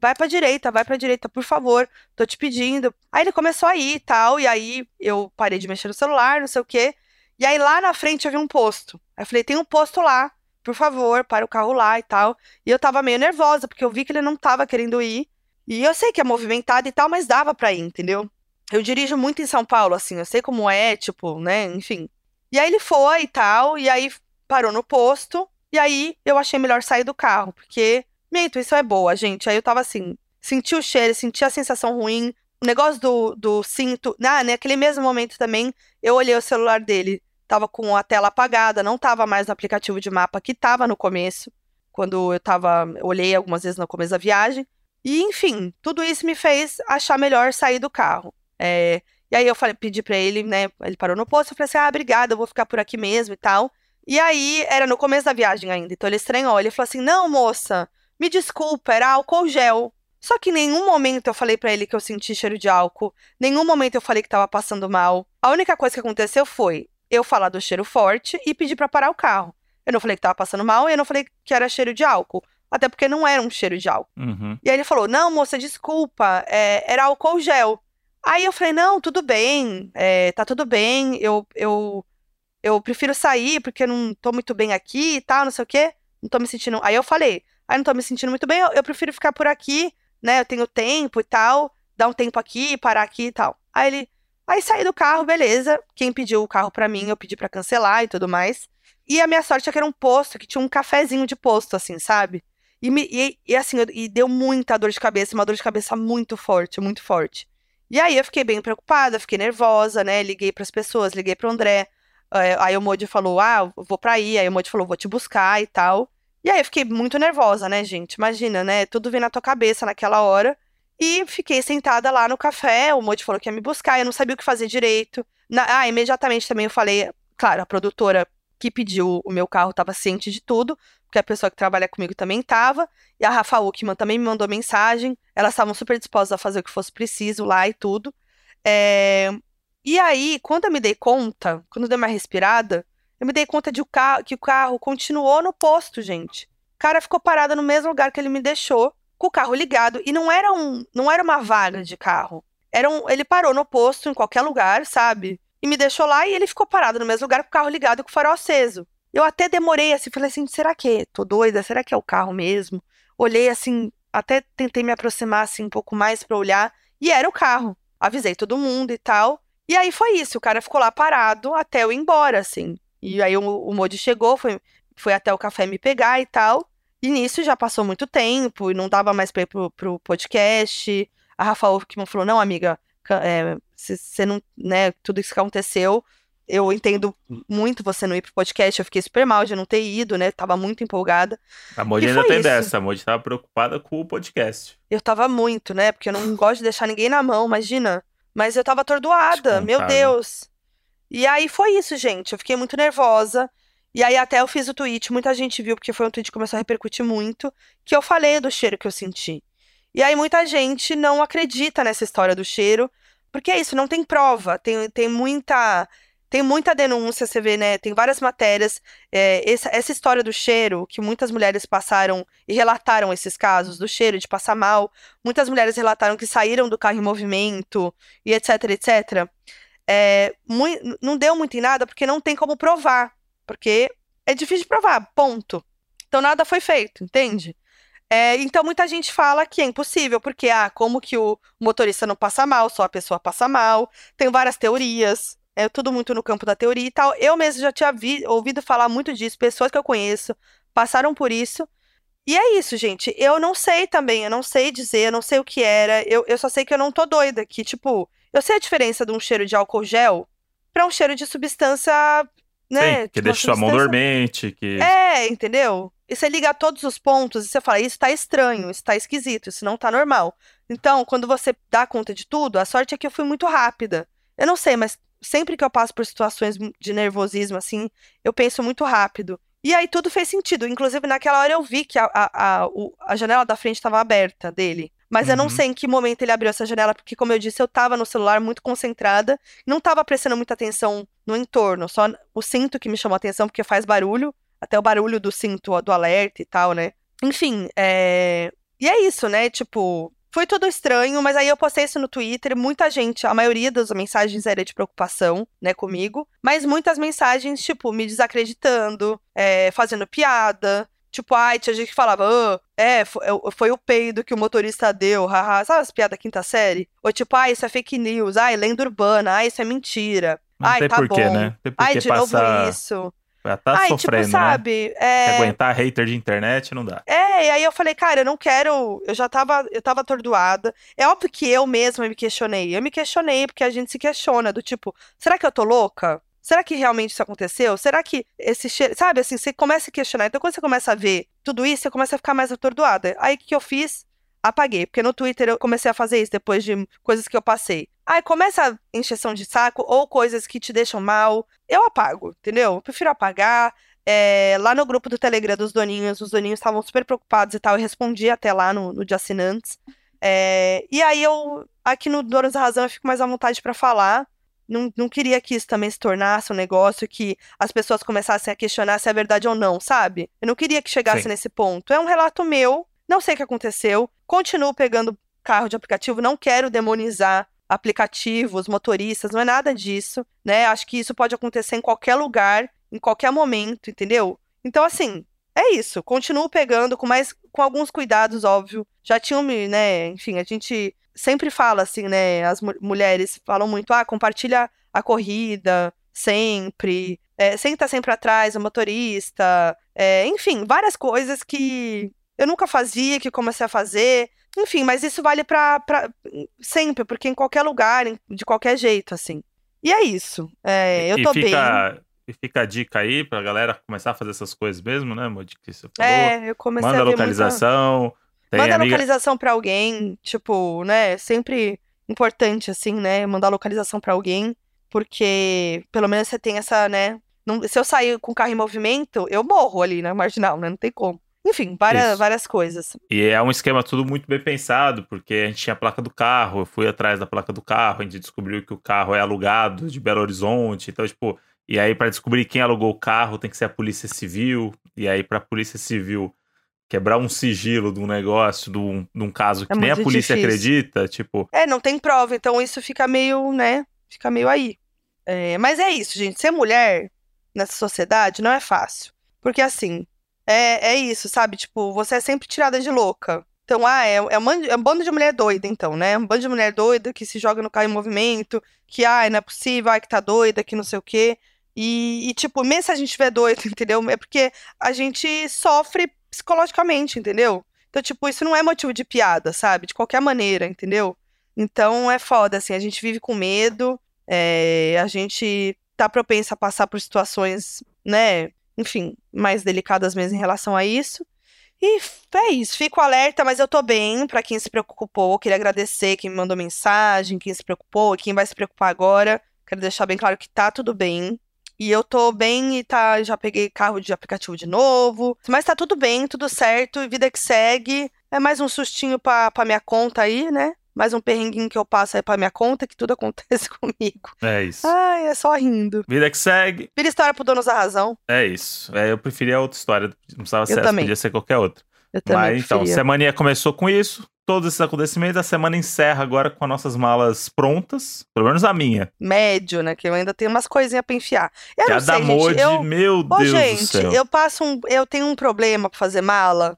[SPEAKER 3] vai pra direita, vai pra direita, por favor, tô te pedindo. Aí ele começou a ir tal, e aí eu parei de mexer no celular, não sei o quê. E aí lá na frente vi um posto. Aí eu falei, tem um posto lá, por favor, para o carro lá e tal. E eu tava meio nervosa, porque eu vi que ele não tava querendo ir. E eu sei que é movimentado e tal, mas dava pra ir, entendeu? Eu dirijo muito em São Paulo, assim, eu sei como é, tipo, né, enfim. E aí ele foi e tal, e aí parou no posto. E aí eu achei melhor sair do carro, porque minha intuição é boa, gente. Aí eu tava assim, senti o cheiro, senti a sensação ruim, o negócio do, do cinto. Ah, naquele mesmo momento também, eu olhei o celular dele. Tava com a tela apagada, não tava mais no aplicativo de mapa que tava no começo. Quando eu tava. Olhei algumas vezes no começo da viagem. E, enfim, tudo isso me fez achar melhor sair do carro. É, e aí eu falei, pedi pra ele, né? Ele parou no posto, eu falei assim: ah, obrigada, eu vou ficar por aqui mesmo e tal. E aí, era no começo da viagem ainda, então ele estranhou. Ele falou assim: não, moça, me desculpa, era álcool gel. Só que em nenhum momento eu falei para ele que eu senti cheiro de álcool, nenhum momento eu falei que tava passando mal. A única coisa que aconteceu foi eu falar do cheiro forte e pedir para parar o carro. Eu não falei que tava passando mal e eu não falei que era cheiro de álcool. Até porque não era um cheiro de álcool.
[SPEAKER 2] Uhum.
[SPEAKER 3] E aí ele falou: Não, moça, desculpa, é, era álcool gel. Aí eu falei: Não, tudo bem, é, tá tudo bem, eu, eu, eu prefiro sair porque eu não tô muito bem aqui e tal, não sei o quê. Não tô me sentindo. Aí eu falei: Aí não tô me sentindo muito bem, eu, eu prefiro ficar por aqui, né? Eu tenho tempo e tal, dar um tempo aqui, parar aqui e tal. Aí ele. Aí saí do carro, beleza. Quem pediu o carro para mim, eu pedi para cancelar e tudo mais. E a minha sorte é que era um posto, que tinha um cafezinho de posto, assim, sabe? E, me, e, e assim, e deu muita dor de cabeça, uma dor de cabeça muito forte, muito forte. E aí eu fiquei bem preocupada, fiquei nervosa, né? Liguei para as pessoas, liguei para André. Eh, aí o Modi falou: "Ah, vou para aí". Aí o Modi falou: "Vou te buscar" e tal. E aí eu fiquei muito nervosa, né, gente? Imagina, né? Tudo vem na tua cabeça naquela hora. E fiquei sentada lá no café, o Modi falou que ia me buscar, eu não sabia o que fazer direito. Na, ah, imediatamente também eu falei, claro, a produtora que pediu o meu carro estava ciente de tudo, porque a pessoa que trabalha comigo também estava, e a Rafa Uckman também me mandou mensagem, elas estavam super dispostas a fazer o que fosse preciso lá e tudo. É... E aí, quando eu me dei conta, quando eu dei uma respirada, eu me dei conta de o carro, que o carro continuou no posto, gente. O cara ficou parado no mesmo lugar que ele me deixou, com o carro ligado, e não era um, não era uma vaga de carro. Era um, ele parou no posto em qualquer lugar, sabe? E me deixou lá e ele ficou parado no mesmo lugar com o carro ligado e com o farol aceso. Eu até demorei assim, falei assim, será que tô doida? Será que é o carro mesmo? Olhei assim, até tentei me aproximar assim um pouco mais para olhar e era o carro. Avisei todo mundo e tal. E aí foi isso, o cara ficou lá parado até eu ir embora, assim. E aí o, o Modi chegou, foi, foi até o café me pegar e tal. E nisso já passou muito tempo e não dava mais pra ir pro, pro podcast. A Rafa Wolfman falou: não, amiga, você é, não, né, tudo isso que aconteceu. Eu entendo muito você não ir pro podcast. Eu fiquei super mal de não ter ido, né? Tava muito empolgada.
[SPEAKER 2] A Modi ainda tem isso. dessa. A Modi tava preocupada com o podcast.
[SPEAKER 3] Eu tava muito, né? Porque eu não gosto de deixar ninguém na mão, imagina. Mas eu tava atordoada, meu Deus. E aí foi isso, gente. Eu fiquei muito nervosa. E aí até eu fiz o tweet, muita gente viu, porque foi um tweet que começou a repercutir muito, que eu falei do cheiro que eu senti. E aí muita gente não acredita nessa história do cheiro, porque é isso, não tem prova, tem, tem muita tem muita denúncia, você vê, né? Tem várias matérias. É, essa, essa história do cheiro, que muitas mulheres passaram e relataram esses casos do cheiro, de passar mal. Muitas mulheres relataram que saíram do carro em movimento e etc, etc é, não deu muito em nada porque não tem como provar. Porque é difícil de provar, ponto. Então nada foi feito, entende? É, então muita gente fala que é impossível, porque ah, como que o motorista não passa mal, só a pessoa passa mal. Tem várias teorias, é tudo muito no campo da teoria e tal. Eu mesmo já tinha vi, ouvido falar muito disso, pessoas que eu conheço passaram por isso. E é isso, gente. Eu não sei também, eu não sei dizer, eu não sei o que era. Eu, eu só sei que eu não tô doida, que, tipo, eu sei a diferença de um cheiro de álcool gel para um cheiro de substância, né?
[SPEAKER 2] Sim, que deixa sua mão dormente. Que...
[SPEAKER 3] É, entendeu? E você liga todos os pontos e você fala, isso tá estranho, isso tá esquisito, isso não tá normal. Então, quando você dá conta de tudo, a sorte é que eu fui muito rápida. Eu não sei, mas sempre que eu passo por situações de nervosismo, assim, eu penso muito rápido. E aí tudo fez sentido. Inclusive, naquela hora eu vi que a, a, a, a janela da frente estava aberta dele. Mas uhum. eu não uhum. sei em que momento ele abriu essa janela, porque, como eu disse, eu tava no celular muito concentrada, não tava prestando muita atenção no entorno, só o cinto que me chamou a atenção, porque faz barulho, até o barulho do cinto, do alerta e tal, né? Enfim, é... E é isso, né? Tipo, foi tudo estranho, mas aí eu postei isso no Twitter, muita gente, a maioria das mensagens era de preocupação, né, comigo, mas muitas mensagens, tipo, me desacreditando, é, fazendo piada, Tipo, ai, tinha gente que falava, oh, é, foi, foi, o peido que o motorista deu, haha. Sabe as piadas quinta série? Ou tipo, ai, isso é fake news, ai, lenda urbana, ai, isso é mentira.
[SPEAKER 2] Não
[SPEAKER 3] ai,
[SPEAKER 2] tem
[SPEAKER 3] tá
[SPEAKER 2] porquê,
[SPEAKER 3] bom.
[SPEAKER 2] né?
[SPEAKER 3] Tem ai, de passar... novo isso.
[SPEAKER 2] Já tá
[SPEAKER 3] Ai,
[SPEAKER 2] sofrendo,
[SPEAKER 3] tipo,
[SPEAKER 2] né?
[SPEAKER 3] sabe? É...
[SPEAKER 2] Aguentar hater de internet não dá.
[SPEAKER 3] É, e aí eu falei, cara, eu não quero. Eu já tava, eu tava atordoada. É óbvio que eu mesma me questionei. Eu me questionei porque a gente se questiona, do tipo, será que eu tô louca? Será que realmente isso aconteceu? Será que esse cheiro. Sabe assim, você começa a questionar. Então, quando você começa a ver tudo isso, você começa a ficar mais atordoada. Aí o que eu fiz? Apaguei. Porque no Twitter eu comecei a fazer isso depois de coisas que eu passei. Aí começa a encheção de saco ou coisas que te deixam mal. Eu apago, entendeu? Eu prefiro apagar. É, lá no grupo do Telegram dos doninhos, os doninhos estavam super preocupados e tal. Eu respondi até lá no, no de assinantes. É, e aí eu, aqui no Donos da Razão, eu fico mais à vontade pra falar. Não, não queria que isso também se tornasse um negócio que as pessoas começassem a questionar se é verdade ou não, sabe? Eu não queria que chegasse
[SPEAKER 2] Sim.
[SPEAKER 3] nesse ponto. É um relato meu, não sei o que aconteceu. Continuo pegando carro de aplicativo, não quero demonizar aplicativos, motoristas, não é nada disso, né? Acho que isso pode acontecer em qualquer lugar, em qualquer momento, entendeu? Então, assim, é isso. Continuo pegando com mais, com alguns cuidados, óbvio. Já tinham me, né? Enfim, a gente sempre fala assim, né? As mu- mulheres falam muito, ah, compartilha a corrida sempre, é, senta sempre atrás, o motorista, é, enfim, várias coisas que eu nunca fazia, que comecei a fazer. Enfim, mas isso vale pra, pra sempre, porque em qualquer lugar, de qualquer jeito, assim. E é isso. É, eu
[SPEAKER 2] e
[SPEAKER 3] tô bem.
[SPEAKER 2] fica, E fica a dica aí pra galera começar a fazer essas coisas mesmo, né, Modi? Que você falou.
[SPEAKER 3] É, eu comecei
[SPEAKER 2] Manda
[SPEAKER 3] a ver
[SPEAKER 2] localização. Tem
[SPEAKER 3] Manda
[SPEAKER 2] amiga...
[SPEAKER 3] localização pra alguém, tipo, né? Sempre importante, assim, né? Mandar localização pra alguém, porque pelo menos você tem essa, né? não- se eu sair com o carro em movimento, eu morro ali na marginal, né? Não tem como. Enfim, várias,
[SPEAKER 2] Isso.
[SPEAKER 3] várias coisas.
[SPEAKER 2] E é um esquema tudo muito bem pensado, porque a gente tinha a placa do carro, eu fui atrás da placa do carro, a gente descobriu que o carro é alugado de Belo Horizonte, então, tipo, e aí pra descobrir quem alugou o carro tem que ser a Polícia Civil, e aí pra Polícia Civil quebrar um sigilo de um negócio, de um, de um caso que
[SPEAKER 3] É
[SPEAKER 2] nem a polícia
[SPEAKER 3] difícil.
[SPEAKER 2] acredita, tipo,
[SPEAKER 3] É, não tem prova, então isso fica meio, né? Fica meio aí. É, mas é isso, gente. Ser mulher nessa sociedade não é fácil. Porque assim, é, é isso, sabe? Tipo, você é sempre tirada de louca. Então, ah, é, é, um, bando- é um bando de mulher doida, então, né? Um bando de mulher doida que se joga no carro em movimento, que, ai, não é possível, ai, que tá doida, que não sei o quê. E, e, tipo, mesmo se a gente estiver doido, <laughs> entendeu? É porque a gente sofre psicologicamente, entendeu? Então, tipo, isso não é motivo de piada, sabe? De qualquer maneira, entendeu? Então é foda, assim, a gente vive com medo, é, a gente tá propensa a passar por situações, né, enfim, mais delicadas mesmo em relação a isso. E é isso, fico alerta, mas eu tô bem, pra quem se preocupou, queria agradecer quem me mandou mensagem, quem se preocupou, quem vai se preocupar agora, quero deixar bem claro que tá tudo bem. E eu tô bem e tá, já peguei carro de aplicativo de novo, mas tá tudo bem, tudo certo, vida que segue. É mais um sustinho pra, pra minha conta aí, né? Mais um perrenguinho que eu passo aí pra minha conta, que tudo <laughs> acontece comigo.
[SPEAKER 2] é isso.
[SPEAKER 3] Ai, é só rindo.
[SPEAKER 2] Vida que segue,
[SPEAKER 3] Vira história pro Donos da Razão.
[SPEAKER 2] é isso. É, eu preferia outra história, não precisava
[SPEAKER 3] Eu
[SPEAKER 2] ser essa,
[SPEAKER 3] também.
[SPEAKER 2] podia ser qualquer outra.
[SPEAKER 3] Eu também
[SPEAKER 2] Mas então,
[SPEAKER 3] preferia.
[SPEAKER 2] Semaninha começou com isso, todos esses acontecimentos, a semana encerra agora com as nossas malas prontas, pelo menos a minha.
[SPEAKER 3] Médio, né? Que eu ainda tenho umas coisinhas pra enfiar. Eu
[SPEAKER 2] que
[SPEAKER 3] não
[SPEAKER 2] a da
[SPEAKER 3] sei,
[SPEAKER 2] Modi,
[SPEAKER 3] gente. Eu...
[SPEAKER 2] meu
[SPEAKER 3] Ô,
[SPEAKER 2] Deus do
[SPEAKER 3] gente,
[SPEAKER 2] céu.
[SPEAKER 3] eu passo um. Eu tenho um problema pra fazer mala.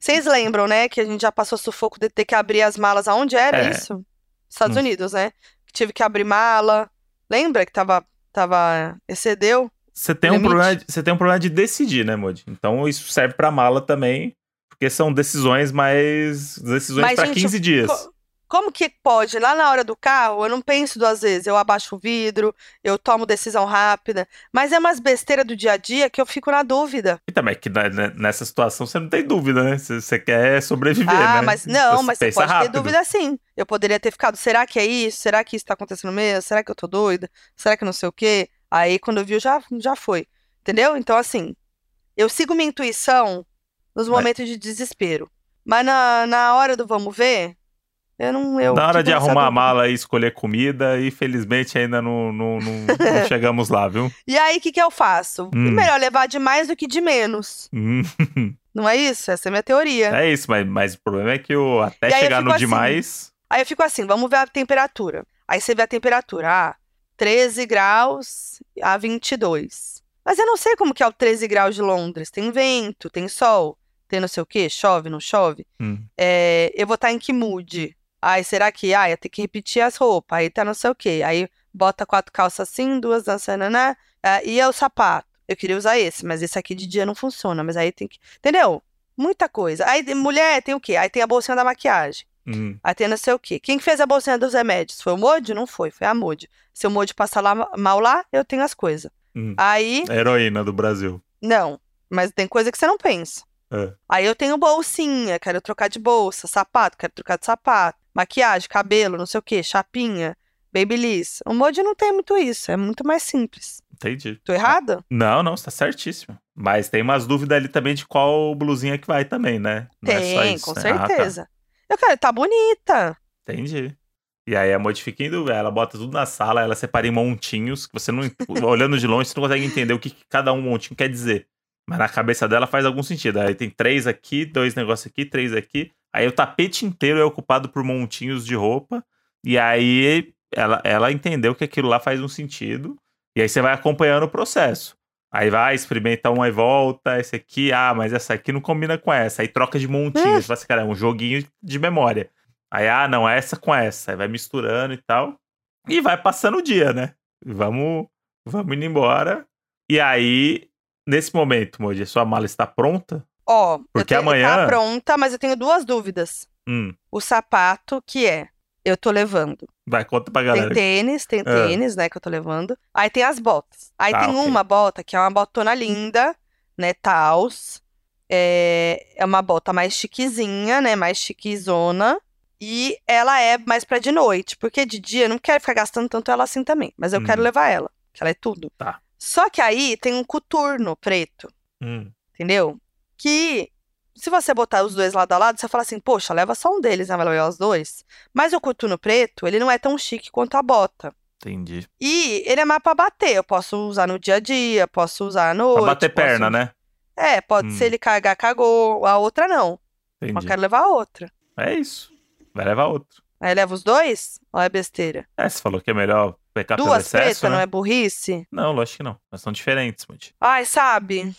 [SPEAKER 3] Vocês lembram, né? Que a gente já passou sufoco de ter que abrir as malas aonde era
[SPEAKER 2] É.
[SPEAKER 3] isso? Estados
[SPEAKER 2] Hum.
[SPEAKER 3] Unidos, né? Que tive que abrir mala. Lembra que tava. tava excedeu?
[SPEAKER 2] Você tem, um problema de, você tem um problema de decidir, né, Modi? Então isso serve pra mala também, porque são decisões mais. decisões
[SPEAKER 3] gente,
[SPEAKER 2] 15 dias.
[SPEAKER 3] Co- Como que pode? Lá na hora do carro, eu não penso duas vezes. Eu abaixo o vidro, eu tomo decisão rápida. Mas é umas besteiras do dia a dia que eu fico na dúvida.
[SPEAKER 2] E também que na- nessa situação você não tem dúvida, né? Você, você quer sobreviver,
[SPEAKER 3] ah,
[SPEAKER 2] né?
[SPEAKER 3] mas não, mas você pode
[SPEAKER 2] rápido.
[SPEAKER 3] ter dúvida sim. Eu poderia ter ficado, será que é isso? Será que isso tá acontecendo mesmo? Será que eu tô doida? Será que não sei o quê? Aí quando eu vi, já, já foi. Entendeu? Então, assim, eu sigo minha intuição nos momentos de desespero. Mas na, na hora do vamos ver, eu não. Eu
[SPEAKER 2] Na hora de arrumar a mala e escolher comida, e felizmente ainda não, não, não- não <laughs> chegamos lá, viu?
[SPEAKER 3] E aí, o que que eu faço?
[SPEAKER 2] Hum.
[SPEAKER 3] Melhor levar de mais do que de menos.
[SPEAKER 2] Hum, <laughs>
[SPEAKER 3] Não é isso? Essa é a minha teoria.
[SPEAKER 2] é isso, mas, mas o problema é que o, até
[SPEAKER 3] E eu
[SPEAKER 2] chegar
[SPEAKER 3] fico
[SPEAKER 2] no
[SPEAKER 3] assim,
[SPEAKER 2] demais.
[SPEAKER 3] Aí eu fico assim, vamos ver a temperatura. Aí você vê a temperatura, ah, 13 graus a 22. Mas eu não sei como que é o 13 graus de Londres. Tem vento, tem sol, tem não sei o quê, chove, não chove.
[SPEAKER 2] Hum.
[SPEAKER 3] É, eu vou estar em que mood? Ai, será que, ah, ia ter que repetir as roupas, aí tá não sei o quê. Aí bota quatro calças assim, duas dançando, né? Ah, e é o sapato. Eu queria usar esse, mas esse aqui de dia não funciona. Mas aí tem que. Entendeu? Muita coisa. Aí mulher tem o quê? Aí tem a bolsinha da maquiagem.
[SPEAKER 2] Hum,
[SPEAKER 3] Aí tem não sei o quê. Quem que fez a bolsinha dos remédios? Foi o Modi? Não foi, foi a Modi. Se o Modi passar lá, mal lá, eu tenho as coisas.
[SPEAKER 2] hum.
[SPEAKER 3] Aí,
[SPEAKER 2] A heroína do Brasil.
[SPEAKER 3] não. Mas tem coisa que você não pensa.
[SPEAKER 2] É.
[SPEAKER 3] Aí eu tenho bolsinha, quero trocar de bolsa, sapato, quero trocar de sapato, maquiagem, cabelo, não sei o quê, chapinha, babyliss. O Modi não tem muito isso, é muito mais simples.
[SPEAKER 2] Entendi.
[SPEAKER 3] Tô errada?
[SPEAKER 2] Não, não, você tá certíssimo. Mas tem umas dúvidas ali também de qual blusinha que vai também, né? Não é
[SPEAKER 3] tem,
[SPEAKER 2] isso,
[SPEAKER 3] com
[SPEAKER 2] né? Ah, tá.
[SPEAKER 3] certeza. Eu quero, tá bonita.
[SPEAKER 2] Entendi. E aí a modifica em dúvida, ela bota tudo na sala, ela separa em montinhos, que você não. <laughs> olhando de longe, você não consegue entender o que, que cada um montinho quer dizer. Mas na cabeça dela faz algum sentido. Aí tem três aqui, dois negócios aqui, três aqui. Aí o tapete inteiro é ocupado por montinhos de roupa. E aí ela, ela entendeu que aquilo lá faz um sentido. E aí você vai acompanhando o processo. Aí vai, experimenta uma e volta. Esse aqui, ah, mas essa aqui não combina com essa. Aí troca de montinhos. Você fala assim, cara, é um joguinho de memória. Aí, ah, não, essa com essa. Aí vai misturando e tal. E vai passando o dia, né? Vamos, vamos indo embora. E aí, nesse momento, Moji, sua mala está pronta?
[SPEAKER 3] Ó, eu
[SPEAKER 2] Porque
[SPEAKER 3] tenho,
[SPEAKER 2] amanhã-
[SPEAKER 3] tá pronta, mas eu tenho duas dúvidas.
[SPEAKER 2] Hum,
[SPEAKER 3] O sapato, que é, eu tô levando.
[SPEAKER 2] vai, conta pra
[SPEAKER 3] Tem
[SPEAKER 2] galera.
[SPEAKER 3] tênis, tem
[SPEAKER 2] Ah.
[SPEAKER 3] tênis, né, que eu tô levando. Aí tem as botas. Aí
[SPEAKER 2] Tá,
[SPEAKER 3] tem
[SPEAKER 2] ok.
[SPEAKER 3] uma bota que é uma botona linda, né, tals. É, é uma bota mais chiquezinha, né, mais chiquezona. E ela é mais pra de noite, porque de dia eu não quero ficar gastando tanto ela assim também. Mas eu
[SPEAKER 2] Hum.
[SPEAKER 3] quero levar ela, que ela é tudo.
[SPEAKER 2] Tá.
[SPEAKER 3] Só que aí tem um coturno preto,
[SPEAKER 2] Hum,
[SPEAKER 3] entendeu? Que se você botar os dois lado a lado, você fala assim, poxa, leva só um deles, né? Vai levar os dois. Mas o coturno preto, ele não é tão chique quanto a bota.
[SPEAKER 2] entendi.
[SPEAKER 3] E ele é mais pra bater. Eu posso usar no dia a dia, posso usar à noite.
[SPEAKER 2] Pra bater
[SPEAKER 3] posso-
[SPEAKER 2] perna, né?
[SPEAKER 3] É, pode
[SPEAKER 2] Hum.
[SPEAKER 3] ser ele cagar, cagou. A outra não. Eu
[SPEAKER 2] Entendi.
[SPEAKER 3] quero levar a outra.
[SPEAKER 2] É isso. Vai levar outro.
[SPEAKER 3] Aí leva os dois? Ou é besteira?
[SPEAKER 2] É, você falou que é melhor pecar
[SPEAKER 3] Duas pretas,
[SPEAKER 2] né?
[SPEAKER 3] não é burrice?
[SPEAKER 2] Não, lógico que não. Mas são diferentes, Moji.
[SPEAKER 3] Ai, sabe?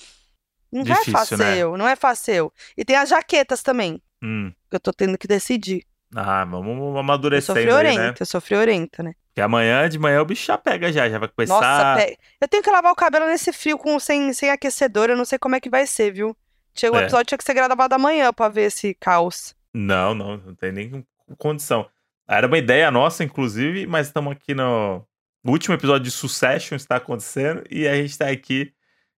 [SPEAKER 3] Não
[SPEAKER 2] Difícil,
[SPEAKER 3] é fácil,
[SPEAKER 2] né?
[SPEAKER 3] não é fácil. E tem as jaquetas também,
[SPEAKER 2] Hum.
[SPEAKER 3] que eu tô tendo que decidir.
[SPEAKER 2] Ah, vamos
[SPEAKER 3] Eu sou
[SPEAKER 2] amadurecendo aí,
[SPEAKER 3] friorenta,
[SPEAKER 2] né?
[SPEAKER 3] eu sou friorenta, né?
[SPEAKER 2] Porque amanhã de manhã o bicho já pega já, já vai começar.
[SPEAKER 3] Nossa, pe- eu tenho que lavar o cabelo nesse frio com sem, sem aquecedor, eu não sei como é que vai ser, viu? Tinha, o
[SPEAKER 2] É.
[SPEAKER 3] episódio tinha que ser gravado amanhã pra ver esse caos.
[SPEAKER 2] Não, não, não tem nem condição. Era uma ideia nossa, inclusive, mas estamos aqui no... no último episódio de Succession está acontecendo e a gente está aqui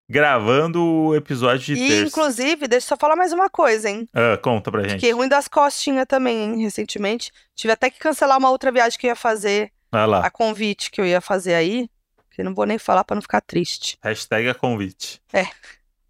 [SPEAKER 2] gravando o episódio de
[SPEAKER 3] E,
[SPEAKER 2] terça.
[SPEAKER 3] inclusive, deixa eu só falar mais uma coisa, hein?
[SPEAKER 2] Ah, conta pra gente.
[SPEAKER 3] Fiquei ruim das costinhas também, hein, recentemente. Tive até que cancelar uma outra viagem que eu ia fazer,
[SPEAKER 2] Vai lá.
[SPEAKER 3] a convite que eu ia fazer aí. Que não vou nem falar pra não ficar triste.
[SPEAKER 2] Hashtag a convite.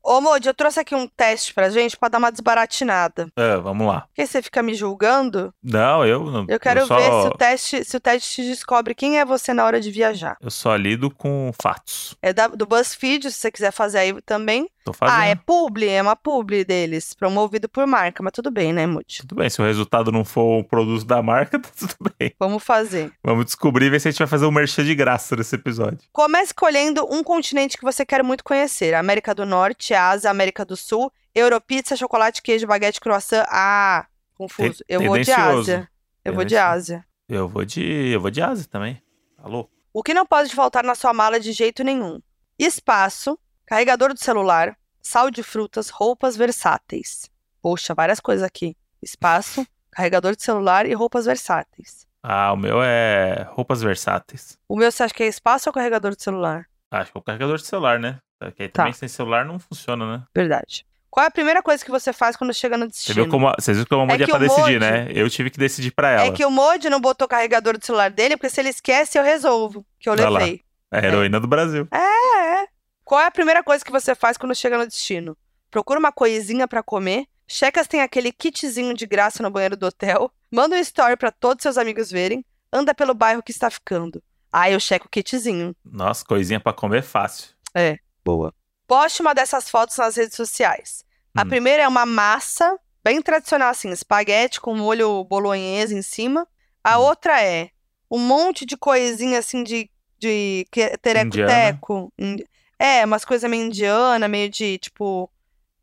[SPEAKER 3] Ô, Modi, eu trouxe aqui um teste pra gente pra dar uma desbaratinada.
[SPEAKER 2] Ah, vamos lá.
[SPEAKER 3] Porque você fica me julgando,
[SPEAKER 2] Não, eu não.
[SPEAKER 3] eu quero
[SPEAKER 2] só,
[SPEAKER 3] ver se o teste, se o teste descobre quem é você na hora de viajar.
[SPEAKER 2] Eu só lido com fatos.
[SPEAKER 3] É da- do BuzzFeed, se você quiser fazer aí também.
[SPEAKER 2] Tô fazendo.
[SPEAKER 3] Ah, é publi, é uma publi deles, promovido por marca, mas tudo bem, né, Moody?
[SPEAKER 2] Tudo bem, se o resultado não for o produto da marca, <laughs> tá tudo bem.
[SPEAKER 3] Vamos fazer.
[SPEAKER 2] Vamos descobrir e ver se a gente vai fazer um merchan de graça nesse episódio.
[SPEAKER 3] Comece escolhendo um continente que você quer muito conhecer. América do Norte, Ásia, América do Sul, Europizza, chocolate, queijo, baguete, croissant. Ah, confuso. Eu vou de. Ásia. Eu vou de. Ásia.
[SPEAKER 2] Eu vou de. Eu vou de Ásia também. Alô?
[SPEAKER 3] O que não pode faltar na sua mala de jeito nenhum? Espaço, carregador do celular, sal de frutas, roupas versáteis. Poxa, várias coisas aqui. Espaço, carregador de celular e roupas versáteis.
[SPEAKER 2] Ah, o meu é roupas versáteis.
[SPEAKER 3] O meu você acha que é espaço ou carregador de celular?
[SPEAKER 2] Acho que é o carregador de celular, né? Porque aí
[SPEAKER 3] Tá.
[SPEAKER 2] também sem celular não funciona, né?
[SPEAKER 3] Verdade. Qual é a primeira coisa que você faz quando chega no
[SPEAKER 2] Você
[SPEAKER 3] destino?
[SPEAKER 2] viu como. a- Vocês viram como a
[SPEAKER 3] É
[SPEAKER 2] Moody é pra decidir,
[SPEAKER 3] Moody-
[SPEAKER 2] né? Eu tive que decidir pra ela.
[SPEAKER 3] É que o Modi não botou carregador do celular dele, porque se ele esquece, eu resolvo. Que eu
[SPEAKER 2] lá.
[SPEAKER 3] levei.
[SPEAKER 2] É a heroína do Brasil.
[SPEAKER 3] É, é. Qual é a primeira coisa que você faz quando chega no destino? Procura uma coisinha pra comer, checa se tem aquele kitzinho de graça no banheiro do hotel, manda um story pra todos seus amigos verem, anda pelo bairro que está ficando. Aí eu checo o kitzinho.
[SPEAKER 2] Nossa, coisinha pra comer fácil.
[SPEAKER 3] É.
[SPEAKER 2] Boa.
[SPEAKER 3] Poste uma dessas fotos nas redes sociais. A
[SPEAKER 2] Hum.
[SPEAKER 3] primeira é uma massa, bem tradicional assim, espaguete com molho bolonhesa em cima. A
[SPEAKER 2] Hum.
[SPEAKER 3] outra é um monte de coisinha assim de, de tereco-teco. Indi- É, umas coisas meio indiana, meio de tipo.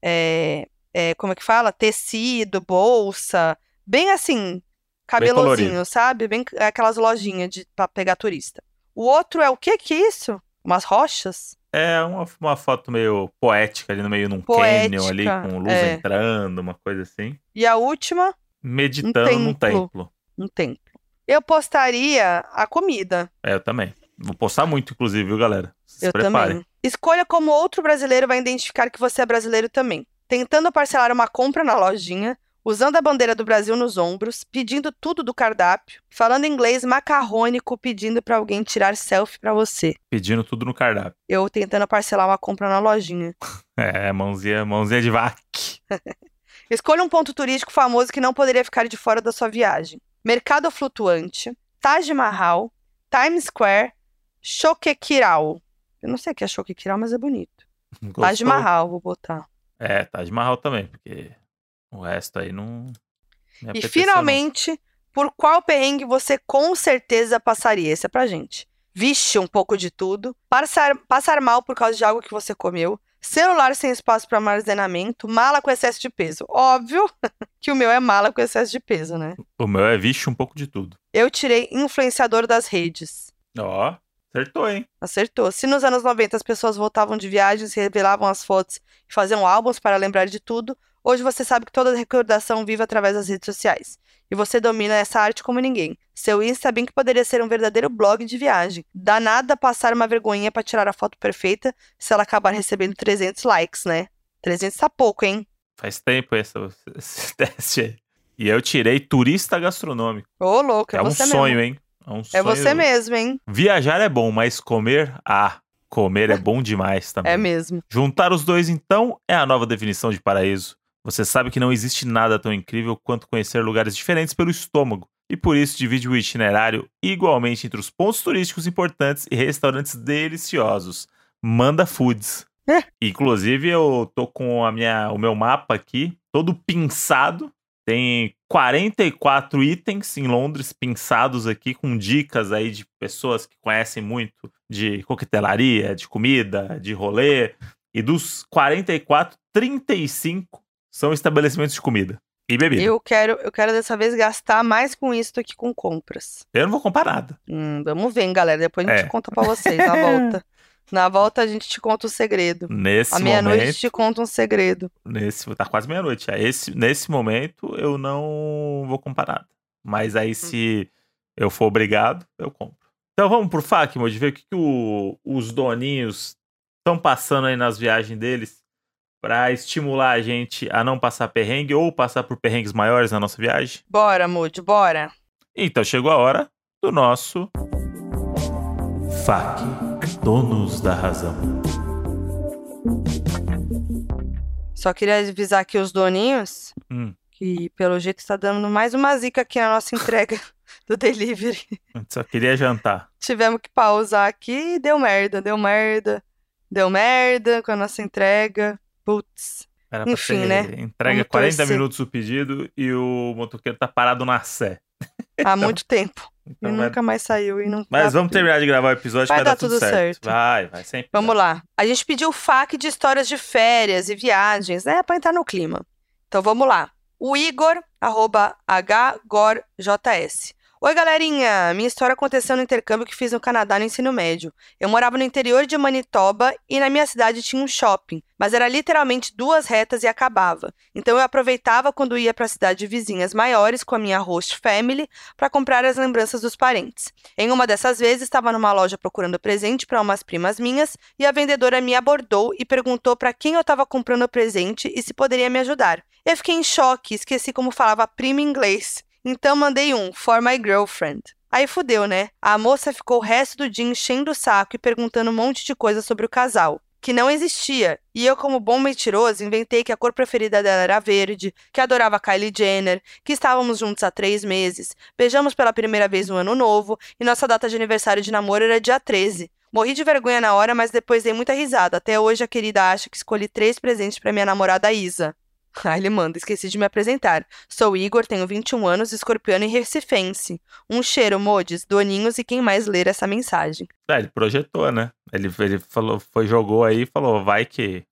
[SPEAKER 3] é, é, como é que fala? Tecido, bolsa. Bem assim, cabelozinho,
[SPEAKER 2] colorido.
[SPEAKER 3] sabe? Bem aquelas lojinhas de, pra pegar turista. O outro é o que que é isso? Umas rochas?
[SPEAKER 2] É uma, uma foto meio poética ali no meio num
[SPEAKER 3] Poética,
[SPEAKER 2] canyon ali, com luz
[SPEAKER 3] é.
[SPEAKER 2] entrando, uma coisa assim.
[SPEAKER 3] E a última,
[SPEAKER 2] Meditando num
[SPEAKER 3] templo.
[SPEAKER 2] templo.
[SPEAKER 3] um templo. Eu postaria a comida.
[SPEAKER 2] É, eu também. Vou postar muito, inclusive, viu, galera? Se
[SPEAKER 3] Eu
[SPEAKER 2] preparem.
[SPEAKER 3] também. Escolha como outro brasileiro vai identificar que você é brasileiro também. Tentando parcelar uma compra na lojinha, usando a bandeira do Brasil nos ombros, pedindo tudo do cardápio, falando inglês macarrônico, pedindo pra alguém tirar selfie pra você.
[SPEAKER 2] Pedindo tudo no cardápio.
[SPEAKER 3] Eu tentando parcelar uma compra na lojinha. <laughs>
[SPEAKER 2] É, mãozinha, mãozinha de vac. <laughs>
[SPEAKER 3] Escolha um ponto turístico famoso que não poderia ficar de fora da sua viagem. Mercado Flutuante, Taj Mahal, Times Square, Choquequirau. Eu não sei o que é Choquequirau, mas é bonito. <laughs> Taj
[SPEAKER 2] Gostou?
[SPEAKER 3] Mahal, vou botar.
[SPEAKER 2] É, Taj Mahal também, porque o resto aí não. me
[SPEAKER 3] E finalmente, por qual perrengue você com certeza passaria? Esse é pra gente. Vixe, um pouco de tudo. Passar, passar mal por causa de algo que você comeu. Celular sem espaço para armazenamento. Mala com excesso de peso. Óbvio <laughs> que o meu é mala com excesso de peso, né?
[SPEAKER 2] não. O meu é vixe um pouco de tudo.
[SPEAKER 3] Eu tirei influenciador das redes.
[SPEAKER 2] Ó, acertou, hein?
[SPEAKER 3] Acertou. Se nos anos 90 as pessoas voltavam de viagens, revelavam as fotos e faziam álbuns para lembrar de tudo, hoje você sabe que toda recordação vive através das redes sociais. E você domina essa arte como ninguém. Seu Insta bem que poderia ser um verdadeiro blog de viagem. Dá nada passar uma vergonhinha para tirar a foto perfeita se ela acabar recebendo 300 likes, né? 300 tá pouco, hein?
[SPEAKER 2] Faz tempo esse, esse <laughs> teste aí. E eu tirei turista gastronômico.
[SPEAKER 3] Ô, louco, é,
[SPEAKER 2] É, um sonho,
[SPEAKER 3] mesmo.
[SPEAKER 2] hein? É um
[SPEAKER 3] É você mesmo, hein?
[SPEAKER 2] Viajar é bom, mas comer, ah, comer é <laughs> bom demais também.
[SPEAKER 3] É mesmo.
[SPEAKER 2] Juntar os dois, então, é a nova definição de paraíso. Você sabe que não existe nada tão incrível quanto conhecer lugares diferentes pelo estômago, e por isso divide o itinerário igualmente entre os pontos turísticos importantes e restaurantes deliciosos. Manda Foods.
[SPEAKER 3] É. <laughs>
[SPEAKER 2] Inclusive, eu tô com a minha, o meu mapa aqui, todo pinçado. Tem 44 itens em Londres pinçados aqui, com dicas aí de pessoas que conhecem muito de coquetelaria, de comida, de rolê. E dos 44, 35 são estabelecimentos de comida e bebida. Eu,
[SPEAKER 3] Eu quero, eu quero dessa vez gastar mais com isso do que com compras.
[SPEAKER 2] não vou comprar nada.
[SPEAKER 3] Hum, vamos ver, hein, galera. Depois a gente
[SPEAKER 2] É.
[SPEAKER 3] conta pra vocês na volta. <laughs> Na volta a gente te conta o segredo.
[SPEAKER 2] Nesse
[SPEAKER 3] À meia-noite
[SPEAKER 2] momento,
[SPEAKER 3] te conta um segredo.
[SPEAKER 2] nesse, tá quase meia-noite. já. Esse, nesse momento, eu não vou comprar nada. Mas aí, se eu for obrigado, eu compro. Então vamos pro FAQ, de ver o que, que o- os doninhos estão passando aí nas viagens deles pra estimular a gente a não passar perrengue ou passar por perrengues maiores na nossa viagem.
[SPEAKER 3] Bora, Moody, bora.
[SPEAKER 2] Então chegou a hora do nosso FAQ, Donos da Razão.
[SPEAKER 3] Só queria avisar aqui os doninhos
[SPEAKER 2] Hum,
[SPEAKER 3] que, pelo jeito, está dando mais uma zica aqui na nossa entrega <laughs> do delivery.
[SPEAKER 2] só queria jantar.
[SPEAKER 3] Tivemos que pausar aqui e deu merda, deu merda. Deu merda com a nossa entrega. Putz.
[SPEAKER 2] Era
[SPEAKER 3] Enfim, né?
[SPEAKER 2] Entrega
[SPEAKER 3] Vamos
[SPEAKER 2] 40
[SPEAKER 3] torcer.
[SPEAKER 2] minutos o pedido e o motoqueiro tá parado na Sé.
[SPEAKER 3] Há muito tempo.
[SPEAKER 2] Então
[SPEAKER 3] e
[SPEAKER 2] vai-
[SPEAKER 3] nunca mais saiu e não
[SPEAKER 2] Mas vamos terminar de gravar o episódio
[SPEAKER 3] Vai
[SPEAKER 2] vai
[SPEAKER 3] dar
[SPEAKER 2] tudo
[SPEAKER 3] tudo
[SPEAKER 2] certo.
[SPEAKER 3] certo.
[SPEAKER 2] Vai, vai sempre.
[SPEAKER 3] Vamos lá. A gente pediu FAQ de histórias de férias e viagens, né? Pra entrar no clima. Então vamos lá. O Igor, arroba HGorJS. Oi, galerinha! Minha história aconteceu no intercâmbio que fiz no Canadá no ensino médio. Eu morava no interior de Manitoba e na minha cidade tinha um shopping, mas era literalmente duas retas e acabava. Então eu aproveitava quando ia para cidades vizinhas maiores com a minha host family para comprar as lembranças dos parentes. Em uma dessas vezes, estava numa loja procurando presente para umas primas minhas e a vendedora me abordou e perguntou para quem eu estava comprando o presente e se poderia me ajudar. Eu fiquei em choque, esqueci como falava prima em inglês. Então mandei um for my girlfriend. Aí fudeu, né? A moça ficou o resto do dia enchendo o saco e perguntando um monte de coisa sobre o casal, que não existia. E eu, como bom mentiroso, inventei que a cor preferida dela era verde, que adorava Kylie Jenner, que estávamos juntos há três meses, beijamos pela primeira vez no ano novo e nossa data de aniversário de namoro era dia 13. Morri de vergonha na hora, mas depois dei muita risada. Até hoje a querida acha que escolhi três presentes para minha namorada Isa. Ah, ele manda, esqueci de me apresentar. Sou Igor, tenho 21 anos, escorpiano e recifense. Um cheiro, modes, doninhos e quem mais ler essa mensagem.
[SPEAKER 2] É, ele projetou, né? Ele, ele falou, foi, jogou aí e falou, vai que.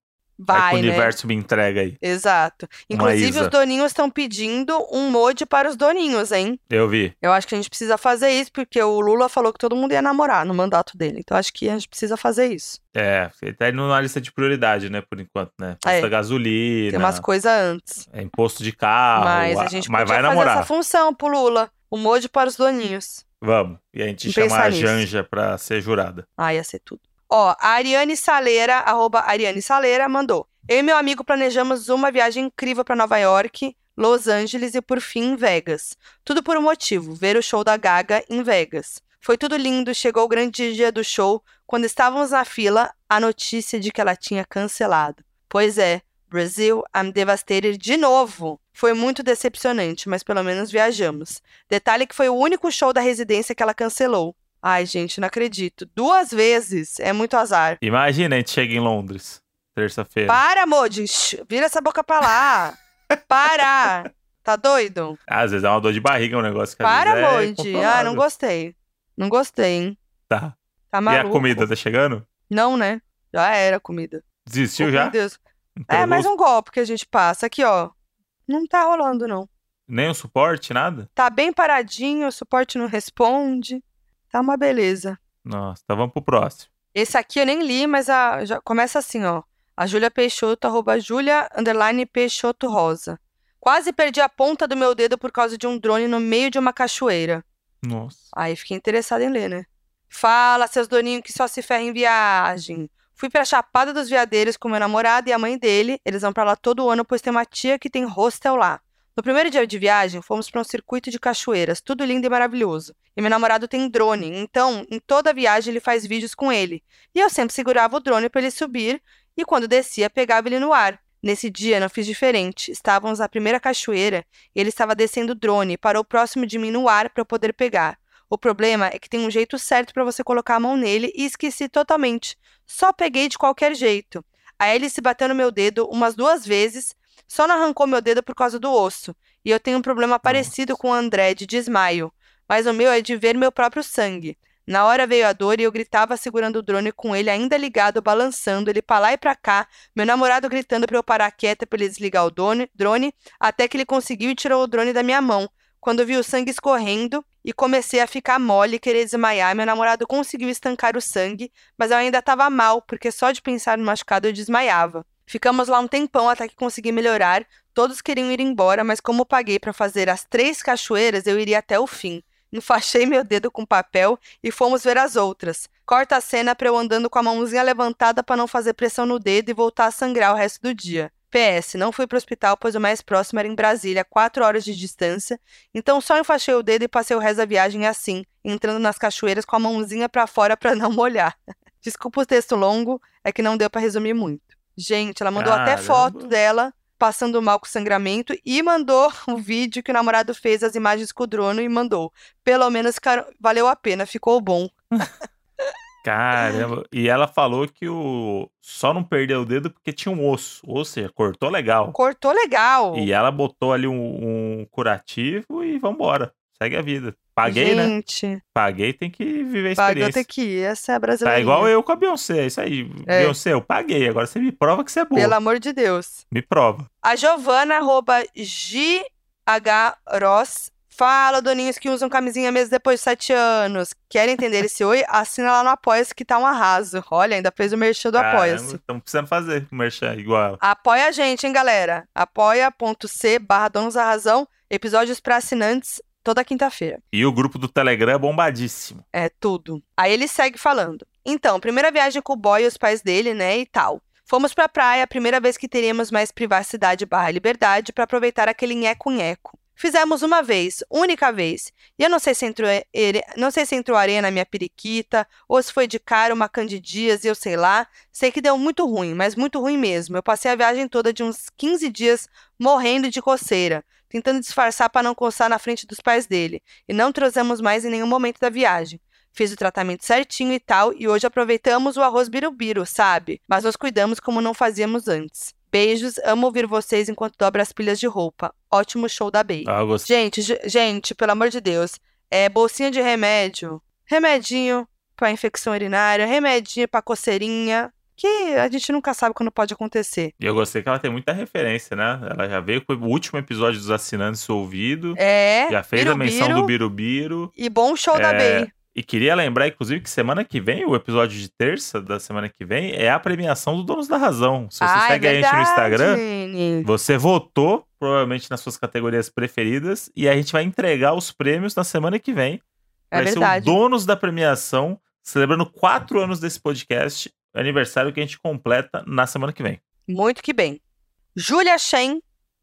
[SPEAKER 3] Vai,
[SPEAKER 2] que o
[SPEAKER 3] né?
[SPEAKER 2] universo me entrega aí.
[SPEAKER 3] Exato. Inclusive, os doninhos estão pedindo um mod para os doninhos, hein?
[SPEAKER 2] Eu vi.
[SPEAKER 3] Eu acho que a gente precisa fazer isso, porque o Lula falou que todo mundo ia namorar no mandato dele. Então, acho que a gente precisa fazer isso.
[SPEAKER 2] É, ele tá indo na lista de prioridade, né, por enquanto, né?
[SPEAKER 3] É.
[SPEAKER 2] Custa gasolina,
[SPEAKER 3] Tem umas coisas antes.
[SPEAKER 2] é imposto de carro,
[SPEAKER 3] mas a
[SPEAKER 2] a-
[SPEAKER 3] gente
[SPEAKER 2] mas
[SPEAKER 3] podia
[SPEAKER 2] vai
[SPEAKER 3] fazer
[SPEAKER 2] namorar.
[SPEAKER 3] essa função pro Lula. O mod para os doninhos.
[SPEAKER 2] Vamos. E a gente
[SPEAKER 3] Vamos
[SPEAKER 2] chama a
[SPEAKER 3] nisso.
[SPEAKER 2] Janja pra ser jurada.
[SPEAKER 3] Ah, ia ser tudo. Ó, a Ariane Saleira, arroba Ariane Saleira, mandou. Eu e meu amigo planejamos uma viagem incrível para Nova York, Los Angeles e, por fim, Vegas. Tudo por um motivo, ver o show da Gaga em Vegas. Foi tudo lindo, chegou o grande dia do show. Quando estávamos na fila, a notícia de que ela tinha cancelado. Pois é, Brasil, I'm devastated de novo. Foi muito decepcionante, mas pelo menos viajamos. Detalhe que foi o único show da residência que ela cancelou. Ai, gente, não acredito. Duas vezes. É muito azar.
[SPEAKER 2] Imagina a gente chega em Londres, terça-feira.
[SPEAKER 3] Para, Modi. Shh, Vira essa boca pra lá. Para. Tá doido?
[SPEAKER 2] Às vezes é uma dor de barriga, um negócio que
[SPEAKER 3] Para,
[SPEAKER 2] vezes é.
[SPEAKER 3] Ah, não gostei. Não gostei, hein?
[SPEAKER 2] Tá.
[SPEAKER 3] Tá
[SPEAKER 2] E
[SPEAKER 3] maluco.
[SPEAKER 2] a comida, tá chegando?
[SPEAKER 3] Não, né? Já era a comida.
[SPEAKER 2] Desistiu
[SPEAKER 3] Oh,
[SPEAKER 2] já?
[SPEAKER 3] Meu Deus. É, mais um golpe que a gente passa. Aqui, ó. Não tá rolando, não.
[SPEAKER 2] Nem o suporte, nada?
[SPEAKER 3] Tá bem paradinho, o suporte não responde. Tá uma beleza.
[SPEAKER 2] Nossa, então vamos pro próximo.
[SPEAKER 3] Esse aqui eu nem li, mas a, já começa assim, ó. A Júlia Peixoto, arroba Júlia, underline Peixoto Rosa. Quase perdi a ponta do meu dedo por causa de um drone no meio de uma cachoeira.
[SPEAKER 2] Nossa.
[SPEAKER 3] Aí fiquei interessada em ler, né? Fala, seus doninhos que só se ferram em viagem. Fui pra Chapada dos Veadeiros com meu namorado e a mãe dele. Eles vão pra lá todo ano, pois tem uma tia que tem hostel lá. No primeiro dia de viagem, fomos pra um circuito de cachoeiras, tudo lindo e maravilhoso. E meu namorado tem drone, então, em toda viagem ele faz vídeos com ele. E eu sempre segurava o drone para ele subir e quando descia, pegava ele no ar. Nesse dia não fiz diferente. Estávamos na primeira cachoeira e ele estava descendo o drone parou próximo de mim no ar para eu poder pegar. O problema é que tem um jeito certo para você colocar a mão nele e esqueci totalmente. Só peguei de qualquer jeito. Aí ele se bateu no meu dedo umas duas vezes, só não arrancou meu dedo por causa do osso. E eu tenho um problema parecido com o André de desmaio, mas o meu é de ver meu próprio sangue. Na hora veio a dor e eu gritava segurando o drone com ele ainda ligado, balançando, ele pra lá e pra cá, meu namorado gritando pra eu parar quieta pra ele desligar o drone, drone, até que ele conseguiu e tirou o drone da minha mão. Quando vi o sangue escorrendo e comecei a ficar mole e querer desmaiar, meu namorado conseguiu estancar o sangue, mas eu ainda estava mal, porque só de pensar no machucado eu desmaiava. Ficamos lá um tempão até que consegui melhorar. Todos queriam ir embora, mas como paguei para fazer as três cachoeiras, eu iria até o fim. Enfaixei meu dedo com papel e fomos ver as outras. Corta a cena para eu andando com a mãozinha levantada para não fazer pressão no dedo e voltar a sangrar o resto do dia. PS, não fui pro hospital, pois o mais próximo era em Brasília, quatro horas de distância. Então só enfaixei o dedo e passei o resto da viagem assim, entrando nas cachoeiras com a mãozinha para fora para <laughs> não molhar. Desculpa o texto longo, é que não deu para resumir muito. Gente, ela mandou até
[SPEAKER 2] Caramba.
[SPEAKER 3] foto dela passando mal com sangramento e mandou o <laughs> vídeo que o namorado fez as imagens com o drone e mandou. Pelo menos cara, valeu a pena, ficou bom. <laughs>
[SPEAKER 2] Caramba. E ela falou que o só não perdeu o dedo porque tinha um osso. Ou seja, cortou legal.
[SPEAKER 3] Cortou legal.
[SPEAKER 2] E ela botou ali um, um curativo e vambora. Segue a vida. Paguei, né?
[SPEAKER 3] Gente,
[SPEAKER 2] Paguei, tem que viver a
[SPEAKER 3] pagou
[SPEAKER 2] experiência.
[SPEAKER 3] ter que ir. Essa é a brasileira.
[SPEAKER 2] Tá igual eu com a Beyoncé, é isso aí.
[SPEAKER 3] É.
[SPEAKER 2] Beyoncé, eu paguei. Agora você me prova que você é boa.
[SPEAKER 3] Pelo amor de Deus.
[SPEAKER 2] Me prova.
[SPEAKER 3] A Giovana, arroba GHRoss, fala, doninhos que usam camisinha mesmo depois de sete anos. Querem entender esse oi? Assina lá no Apoia-se que tá um arraso. Olha, ainda fez o merchan do Apoia-se.
[SPEAKER 2] Estamos precisando fazer o merchan igual.
[SPEAKER 3] Apoia a gente, hein, galera? apoia.c barra Donos da Razão, episódios para assinantes toda quinta-feira.
[SPEAKER 2] E o grupo do Telegram é bombadíssimo.
[SPEAKER 3] É tudo. Aí ele segue falando. Então, primeira viagem com o boy e os pais dele, né, e tal. Fomos pra praia, a primeira vez que teríamos mais privacidade barra liberdade para aproveitar aquele nheco-nheco. Fizemos uma vez, única vez. E eu não sei se entrou, não sei se entrou areia na minha periquita, ou se foi de cara uma candidias e eu sei lá. Sei que deu muito ruim, mas muito ruim mesmo. Eu passei a viagem toda de uns 15 dias morrendo de coceira, tentando disfarçar para não coçar na frente dos pais dele. E não trouxemos mais em nenhum momento da viagem. Fiz o tratamento certinho e tal, e hoje aproveitamos o arroz birubiru, sabe? Mas nos cuidamos como não fazíamos antes. Beijos, amo ouvir vocês enquanto dobra as pilhas de roupa. Ótimo show da Bey.
[SPEAKER 2] Ah, eu gostei.
[SPEAKER 3] Gente, ge- gente, pelo amor de Deus, é bolsinha de remédio, remedinho pra infecção urinária, remedinho pra coceirinha. Que a gente nunca sabe quando pode acontecer.
[SPEAKER 2] E eu gostei que ela tem muita referência, né? Ela já veio com o último episódio dos assinantes ouvido.
[SPEAKER 3] É.
[SPEAKER 2] Já fez a menção
[SPEAKER 3] Birubiru
[SPEAKER 2] do Birubiru.
[SPEAKER 3] E bom show da
[SPEAKER 2] É,
[SPEAKER 3] Bey.
[SPEAKER 2] E queria lembrar, inclusive, que semana que vem, o episódio de terça da semana que vem, é a premiação do Donos da Razão. Se você
[SPEAKER 3] ah,
[SPEAKER 2] segue
[SPEAKER 3] é
[SPEAKER 2] a gente no Instagram, você votou, provavelmente nas suas categorias preferidas, e a gente vai entregar os prêmios na semana que vem.
[SPEAKER 3] É
[SPEAKER 2] vai
[SPEAKER 3] verdade.
[SPEAKER 2] ser o Donos da Premiação, celebrando quatro anos desse podcast, aniversário que a gente completa na semana que vem.
[SPEAKER 3] Muito que bem. Julia Shen,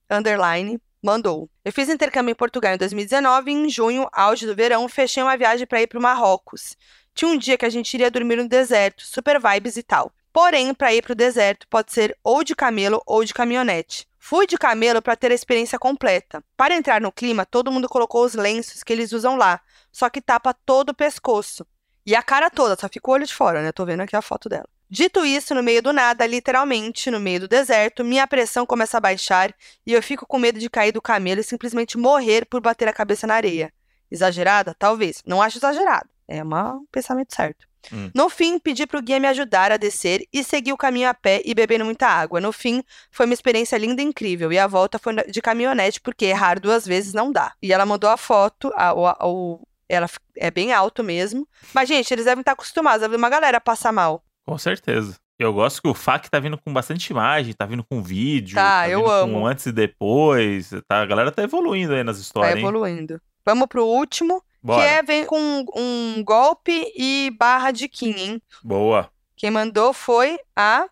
[SPEAKER 3] underline, mandou. Eu fiz intercâmbio em Portugal em 2019 e em junho, auge do verão, fechei uma viagem para ir para o Marrocos. Tinha um dia que a gente iria dormir no deserto, super vibes e tal. Porém, para ir para o deserto pode ser ou de camelo ou de caminhonete. Fui de camelo para ter a experiência completa. Para entrar no clima, todo mundo colocou os lenços que eles usam lá, só que tapa todo o pescoço. E a cara toda, só fica o olho de fora, né? Tô vendo aqui a foto dela. Dito isso, no meio do nada, literalmente no meio do deserto, minha pressão começa a baixar e eu fico com medo de cair do camelo e simplesmente morrer por bater a cabeça na areia. Exagerada? Talvez. Não acho exagerado. É um pensamento certo.
[SPEAKER 2] Hum.
[SPEAKER 3] No fim, pedi pro guia me ajudar a descer e segui o caminho a pé e bebendo muita água. No fim, foi uma experiência linda e incrível. E a volta foi de caminhonete, porque errar duas vezes não dá. E ela mandou a foto, a, o, a- o- ela é bem alto mesmo. Mas, gente, eles devem estar acostumados. Deve uma galera passar mal.
[SPEAKER 2] Com certeza. Eu gosto que o FAQ tá vindo com bastante imagem, tá vindo com vídeo.
[SPEAKER 3] Tá, eu
[SPEAKER 2] vindo
[SPEAKER 3] amo.
[SPEAKER 2] Com antes e depois. Tá, a galera tá evoluindo aí nas
[SPEAKER 3] Tá
[SPEAKER 2] histórias. hein?
[SPEAKER 3] evoluindo. Vamos pro último,
[SPEAKER 2] Bora.
[SPEAKER 3] que é vem com um golpe e barra de Kim, hein?
[SPEAKER 2] Boa.
[SPEAKER 3] Quem mandou foi a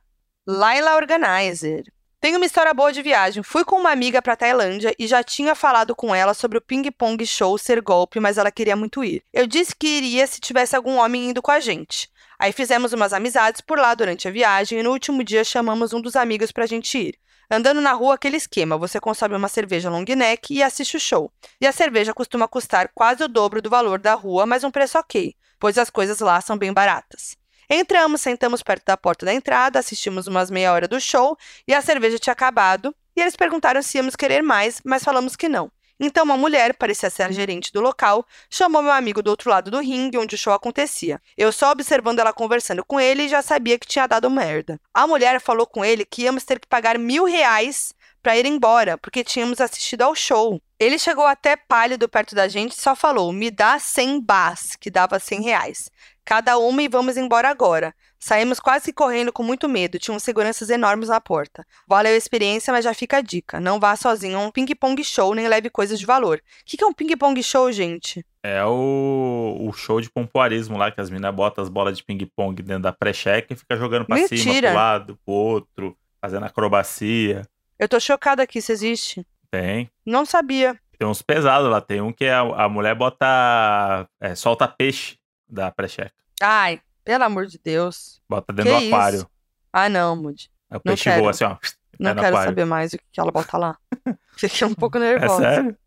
[SPEAKER 3] Laila Organizer. Tenho uma história boa de viagem. Fui com uma amiga pra Tailândia e já tinha falado com ela sobre o ping-pong show ser golpe, mas ela queria muito ir. Eu disse que iria se tivesse algum homem indo com a gente. Aí fizemos umas amizades por lá durante a viagem e no último dia chamamos um dos amigos pra gente ir. Andando na rua, aquele esquema: você consome uma cerveja long neck e assiste o show. E a cerveja costuma custar quase o dobro do valor da rua, mas um preço ok, pois as coisas lá são bem baratas. Entramos, sentamos perto da porta da entrada, assistimos umas meia hora do show e a cerveja tinha acabado. E eles perguntaram se íamos querer mais, mas falamos que não. Então uma mulher, parecia ser a gerente do local, chamou meu amigo do outro lado do ringue, onde o show acontecia. Eu só observando ela conversando com ele já sabia que tinha dado merda. A mulher falou com ele que íamos ter que pagar mil reais para ir embora, porque tínhamos assistido ao show. Ele chegou até pálido perto da gente e só falou: me dá 100 bas, que dava 100 reais. Cada uma e vamos embora agora. Saímos quase correndo com muito medo, tinham seguranças enormes na porta. Valeu a experiência, mas já fica a dica: não vá sozinho a um ping-pong show nem leve coisas de valor. O que, que é um ping-pong show, gente?
[SPEAKER 2] É o, o show de pompoarismo lá, que as minas botam as bolas de ping-pong dentro da pré-cheque e fica jogando pra cima,
[SPEAKER 3] Mentira.
[SPEAKER 2] pro lado, pro outro, fazendo acrobacia.
[SPEAKER 3] Eu tô chocada que isso existe.
[SPEAKER 2] Tem.
[SPEAKER 3] Não sabia.
[SPEAKER 2] Tem uns pesados lá. Tem um que a, a mulher bota. é, solta peixe da pré-cheque.
[SPEAKER 3] Ai, pelo amor de Deus.
[SPEAKER 2] Bota dentro
[SPEAKER 3] Que
[SPEAKER 2] do aquário.
[SPEAKER 3] isso? Ah, não, Mude.
[SPEAKER 2] Aí o
[SPEAKER 3] Não
[SPEAKER 2] peixe
[SPEAKER 3] quero.
[SPEAKER 2] voa assim, ó.
[SPEAKER 3] Não
[SPEAKER 2] é
[SPEAKER 3] quero
[SPEAKER 2] aquário.
[SPEAKER 3] saber mais o que ela bota lá. <laughs> Fiquei um pouco
[SPEAKER 2] É
[SPEAKER 3] nervosa.
[SPEAKER 2] sério?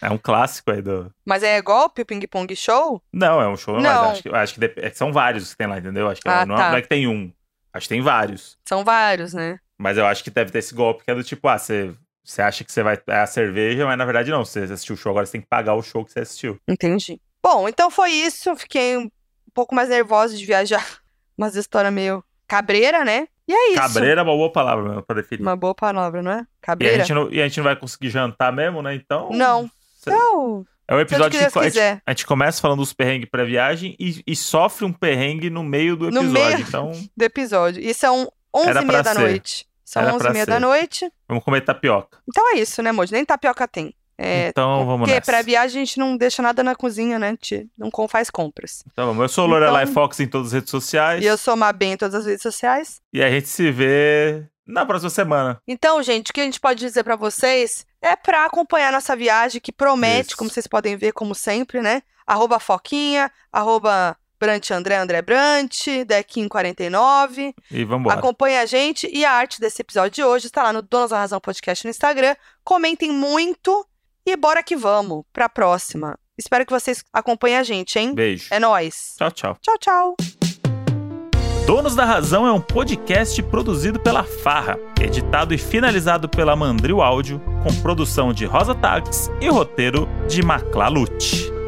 [SPEAKER 2] É um clássico aí do.
[SPEAKER 3] Mas é golpe o ping-pong show?
[SPEAKER 2] Não, é um show, mas
[SPEAKER 3] Não.
[SPEAKER 2] acho que, acho que dep- é que são vários que tem lá, entendeu? Acho que
[SPEAKER 3] Ah,
[SPEAKER 2] não,
[SPEAKER 3] tá.
[SPEAKER 2] não é que tem um. Acho que tem vários.
[SPEAKER 3] São vários, né?
[SPEAKER 2] Mas eu acho que deve ter esse golpe que é do tipo, ah, você, você acha que você vai. É a cerveja, mas na verdade não. Você assistiu o show, agora você tem que pagar o show que você assistiu.
[SPEAKER 3] Entendi. Bom, então foi isso. Fiquei pouco mais nervosa de viajar. <laughs> Umas histórias meio cabreira, né? E é isso.
[SPEAKER 2] Cabreira é uma boa palavra mesmo pra definir.
[SPEAKER 3] Uma boa palavra, não é?
[SPEAKER 2] E a,
[SPEAKER 3] Cabreira?
[SPEAKER 2] gente não, e a gente não vai conseguir jantar mesmo, né? Então.
[SPEAKER 3] Não.
[SPEAKER 2] cê-
[SPEAKER 3] Então,
[SPEAKER 2] É um episódio
[SPEAKER 3] que
[SPEAKER 2] que, a, gente, a gente começa falando dos perrengues pré-viagem e, e sofre um perrengue no meio do
[SPEAKER 3] No
[SPEAKER 2] episódio.
[SPEAKER 3] meio- <laughs>
[SPEAKER 2] Então,
[SPEAKER 3] Do episódio. E são 11
[SPEAKER 2] Era
[SPEAKER 3] e meia
[SPEAKER 2] pra
[SPEAKER 3] da
[SPEAKER 2] ser.
[SPEAKER 3] noite. São
[SPEAKER 2] Era
[SPEAKER 3] 11
[SPEAKER 2] pra
[SPEAKER 3] e meia
[SPEAKER 2] ser.
[SPEAKER 3] da noite.
[SPEAKER 2] vamos comer tapioca.
[SPEAKER 3] Então é isso, né, Moji? Nem tapioca tem. É,
[SPEAKER 2] então, vamos
[SPEAKER 3] porque
[SPEAKER 2] nessa.
[SPEAKER 3] pra viagem a gente não deixa nada na cozinha, né? A gente não faz compras.
[SPEAKER 2] Então vamos. Eu sou Lorelai
[SPEAKER 3] Então-
[SPEAKER 2] Fox em todas as redes sociais.
[SPEAKER 3] E eu sou Mabem em todas as redes sociais.
[SPEAKER 2] E a gente se vê na próxima semana.
[SPEAKER 3] Então, gente, o que a gente pode dizer pra vocês é pra acompanhar nossa viagem, que promete,
[SPEAKER 2] Isso.
[SPEAKER 3] como vocês podem ver, como sempre, né? Arroba Foquinha, arroba Brant André André Brant, Dequim49.
[SPEAKER 2] E vambora.
[SPEAKER 3] Acompanhe a gente e a arte desse episódio de hoje está lá no Donas da Razão Podcast no Instagram. Comentem muito e bora que vamos pra próxima. Espero que vocês acompanhem a gente, hein?
[SPEAKER 2] Beijo.
[SPEAKER 3] É nóis.
[SPEAKER 2] Tchau, tchau.
[SPEAKER 3] Tchau, tchau.
[SPEAKER 2] Donos da Razão é um podcast produzido pela Farra, editado e finalizado pela Mandril Áudio, com produção de Rosa Tags e roteiro de Maclalute.